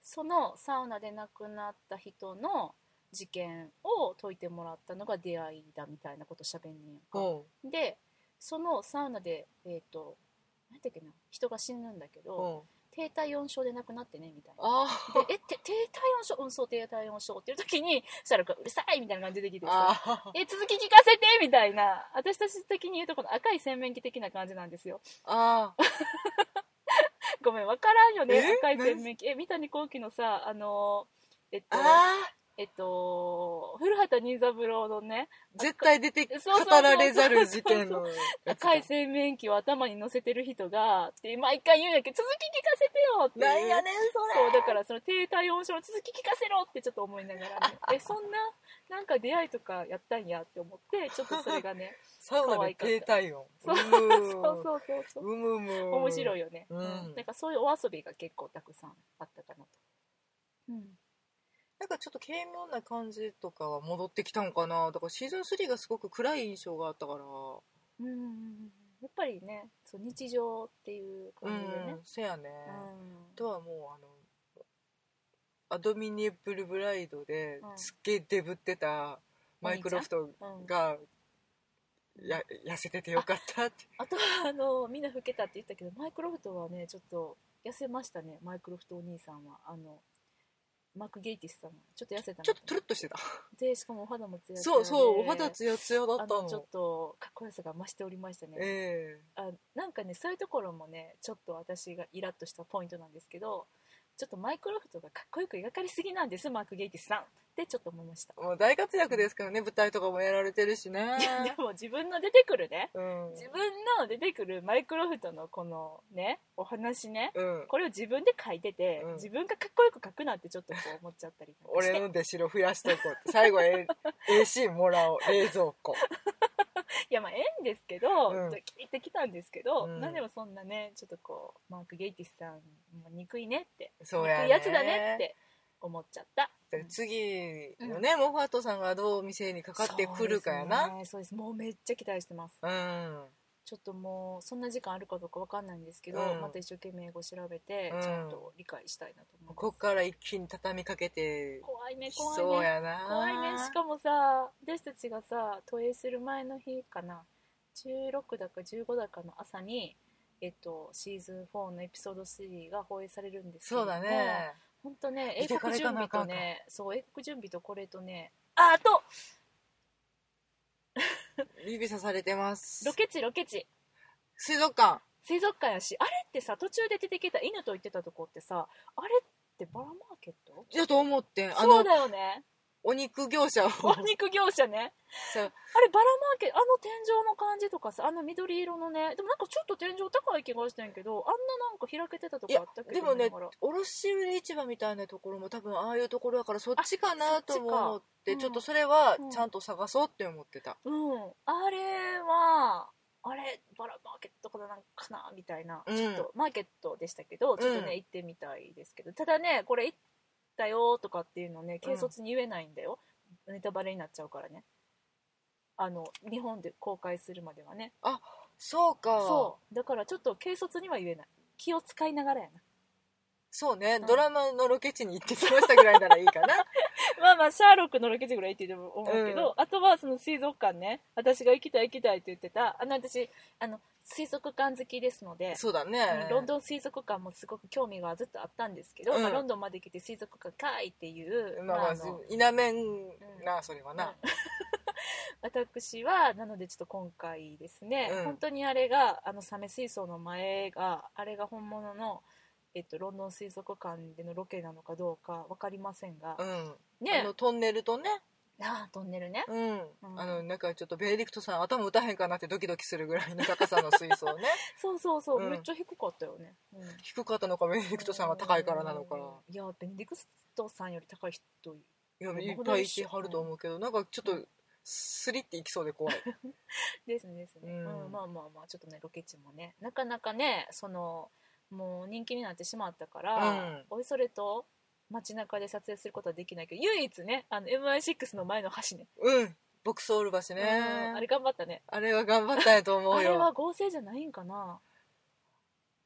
そのサウナで亡くなった人の事件を解いてもらったのが出会いだみたいなこと喋んねんやんか。う。んで、そのサウナで、えっ、と、なんだっけな、人が死ぬんだけど、う。ん低体温症で亡くなってね、みたいな。あでえて低体温症うんそう低体温症っていう時にシャーロックがうるさいみたいな感じで出てきてえ続き聞かせてみたいな。私たち的に言うとこの赤い洗面器的な感じなんですよ。あ ごめん分からんよねえ？赤い洗面器。え三谷幸喜のさあのえっとあえっと古畑任三郎のね絶対出て語られざる事件の赤い洗面器を頭に乗せてる人がって毎回言うんやけど続き聞かせてよってなんやねんそれ。そうだからその低体温症の続き聞かせろってちょっと思いながらね。えそんななんか出会いとかやったんやって思ってちょっとそれがね サウナで低体温。そう。うそうそうそうそう。うむむ面白いよよね、うん。なんかそういうお遊びが結構たくさんあったかなと、うん、なんかちょっと軽妙な感じとかは戻ってきたんかな。だからシーズン3がすごく暗い印象があったから。うんやっぱりねそう日常っていうう感じでね。ん、せやね、うん。とはもうあのアドミニブルブライドでうん。すっげえデブってたマイクロフトうんがや痩せててよかったって。あとはあのみんな老けたって言ったけどマイクロフトはねちょっと痩せましたねマイクロフトお兄さんは。あのマーク・ゲイティスさんはちょっと痩せたちょっとトゥルッとしてた。でしかもお肌もツヤツヤそうそうでお肌ツヤツヤだったの。ちょっとかっこよさが増しておりましたね、えあなんかねそういうところもねちょっと私がイラッとしたポイントなんですけどちょっとマイクロフトがかっこよく描かれすぎなんですマーク・ゲイティスさんってちょっと思いました。えもう大活躍ですからね舞台とかもやられてるしね。いやでも自分の出てくるね。うん。自分の出てくるマイクロフトのこのねお話ねうん。これを自分で書いてて、うん。自分がかっこよく書くなってちょっとこう思っちゃったり俺の出代増やしとこうって最後ええええシーンもらおう冷蔵庫いやまあええんですけど、うん。聞いてきたんですけど、うん。なんでもそんなねちょっとこうマーク・ゲイティスさんも憎いねってそうやね。憎いやつだねって思っちゃった。で次のね、モファットさんがどう店にかかってくるかやなそうです,、ね、そうです。もうめっちゃ期待してます。うん。ちょっともうそんな時間あるかどうかわかんないんですけど、うん。また一生懸命英語調べて、うん。ちゃんと理解したいなと思います。こっから一気に畳みかけて怖いねき怖いそうねやな。怖いね。しかもさ私たちがさ投影する前の日かな。16だか15だかの朝にえっと、シーズン4のエピソード3が放映されるんですけどもそうだね本当ね英国準備とねそう英国準備とこれとね。ああと。指さされてます。ロケ地ロケ地。水族館。水族館やし。あれってさ途中で出てきた犬と言ってたとこってさあれってバラマーケット？だと思って。あのそうだよねお肉業者を。お肉業者ね。そう。あれバラマーケットあの天井の感じとかさあの緑色のねでもなんかちょっと天井高い気がしてんけどあんななんか開けてたとこあったっけ？でもね卸売市場みたいなところも多分ああいうところだからそっちかなとも思って、うんちょっとそれはうん。ちゃんと探そうって思ってた、うん。あれはあれバラマーケットかなんかなみたいな、うんちょっとマーケットでしたけどちょっとね、うん。行ってみたいですけど。ただねこれ行ったよとかっていうのね軽率に言えないんだよ、ネタバレになっちゃうからね。あの日本で公開するまではね。そうか。そう。だからちょっと軽率には言えない。気を使いながらやな。そうね、ん。ドラマのロケ地に行ってきましたぐらいならいいかな。まあまあシャーロックのロケ地ぐらいって言っても思うけど、うん。あとはその水族館ね。私が行きたい行きたいって言ってた。あの私あの水族館好きですのでそうだね。ロンドン水族館もすごく興味がずっとあったんですけど、うん。まあ、ロンドンまで来て水族館かいっていう、まあまあまあめんな、それはな、うん。私はなのでちょっと今回ですね、うん。本当にあれがあのサメ水槽の前があれが本物の、えっと、ロンドン水族館でのロケなのかどうか分かりませんが、うん。ね。あのトンネルとねああトンネルね、うん、うん。あのなんかちょっとベネディクトさん頭打たへんかなってドキドキするぐらいの高さの水槽ね。そうそうそう、うん。めっちゃ低かったよね、うん。低かったのかベネディクトさんが高いからなのかいやベネディクトさんより高い人いやうんいっぱいいてはると思うけどなんかちょっとスリっていきそうで怖い。ですねですね、うん。うんまあまあまあちょっとねロケ地もね。なかなかねそのもう人気になってしまったから、うん。おいそれと街中で撮影することはできないけど唯一ねあの MI6 の前の橋ね。うん。ボクソール橋うん。ねあれ頑張ったね。あれは頑張ったんやと思う あれはよ合成じゃないんかな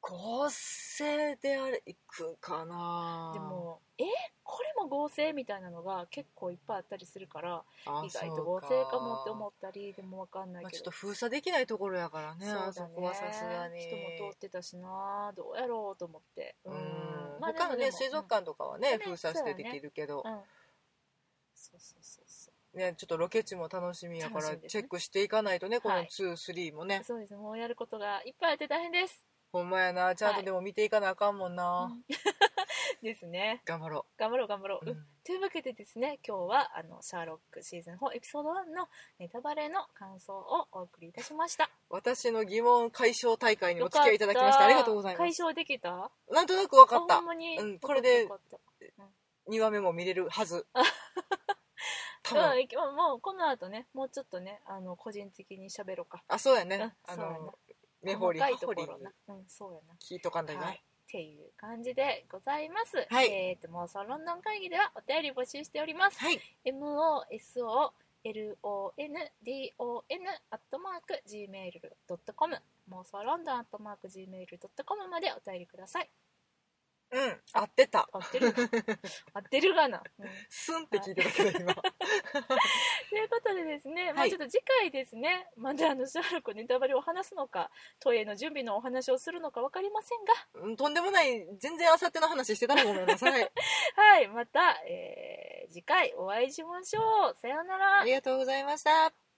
合成であれ行くかな？でもえ？これも合成みたいなのが結構いっぱいあったりするからあ意外と合成かもって思ったりでもわかんないまあ、けど、ちょっと封鎖できないところやからねそうだね。あそこはさすがに。人も通ってたしなどうやろうと思って。うん。まあ他のね水族館とかはね、うん封鎖してできるけど、うん、うん。そうそうそうそう。ね、ちょっとロケ地も楽しみやからチェックしていかないとねこのはい。23もね、そうです。もうやることがいっぱいあって大変です、ほんまやな。ちゃんとでも見ていかなあかんもんな、ですね。頑張ろ頑張ろう頑張ろう、う、ううん。んというわけでですね今日はあのシャーロックシーズン4エピソード1のネタバレの感想をお送りいたしました。私の疑問解消大会にお付き合いいただきましてありがとうございます。解消できた？なんとなく分かっあたほんまに、うんこれでよかったよかっ2話目も見れるはず。うんもうこの後ねもうちょっとねあの個人的に喋ろうか。あそうやね、うんあの根掘り葉掘りころな。うんそうやな。聞いとかんだよね、はい、っていう感じでございます。はい。えーと、妄想ロンドン会議ではお便り募集しております。はい。MOSO LONDON アットマーク Gmail.com 妄想ロンドンアットマーク Gmail.com までお便りください。うん。合ってた。合ってる 合ってるがな。うん。スンって聞いてたけど今 ということでですね、まはいあちょっと次回ですね、まだあのシャーロックネタバレを話すのか、トイレの準備のお話をするのか分かりませんが、うんとんでもない全然あさっての話してたらごめんなさい はい、また、えー次回お会いしましょう。さようならあ。りがとうございました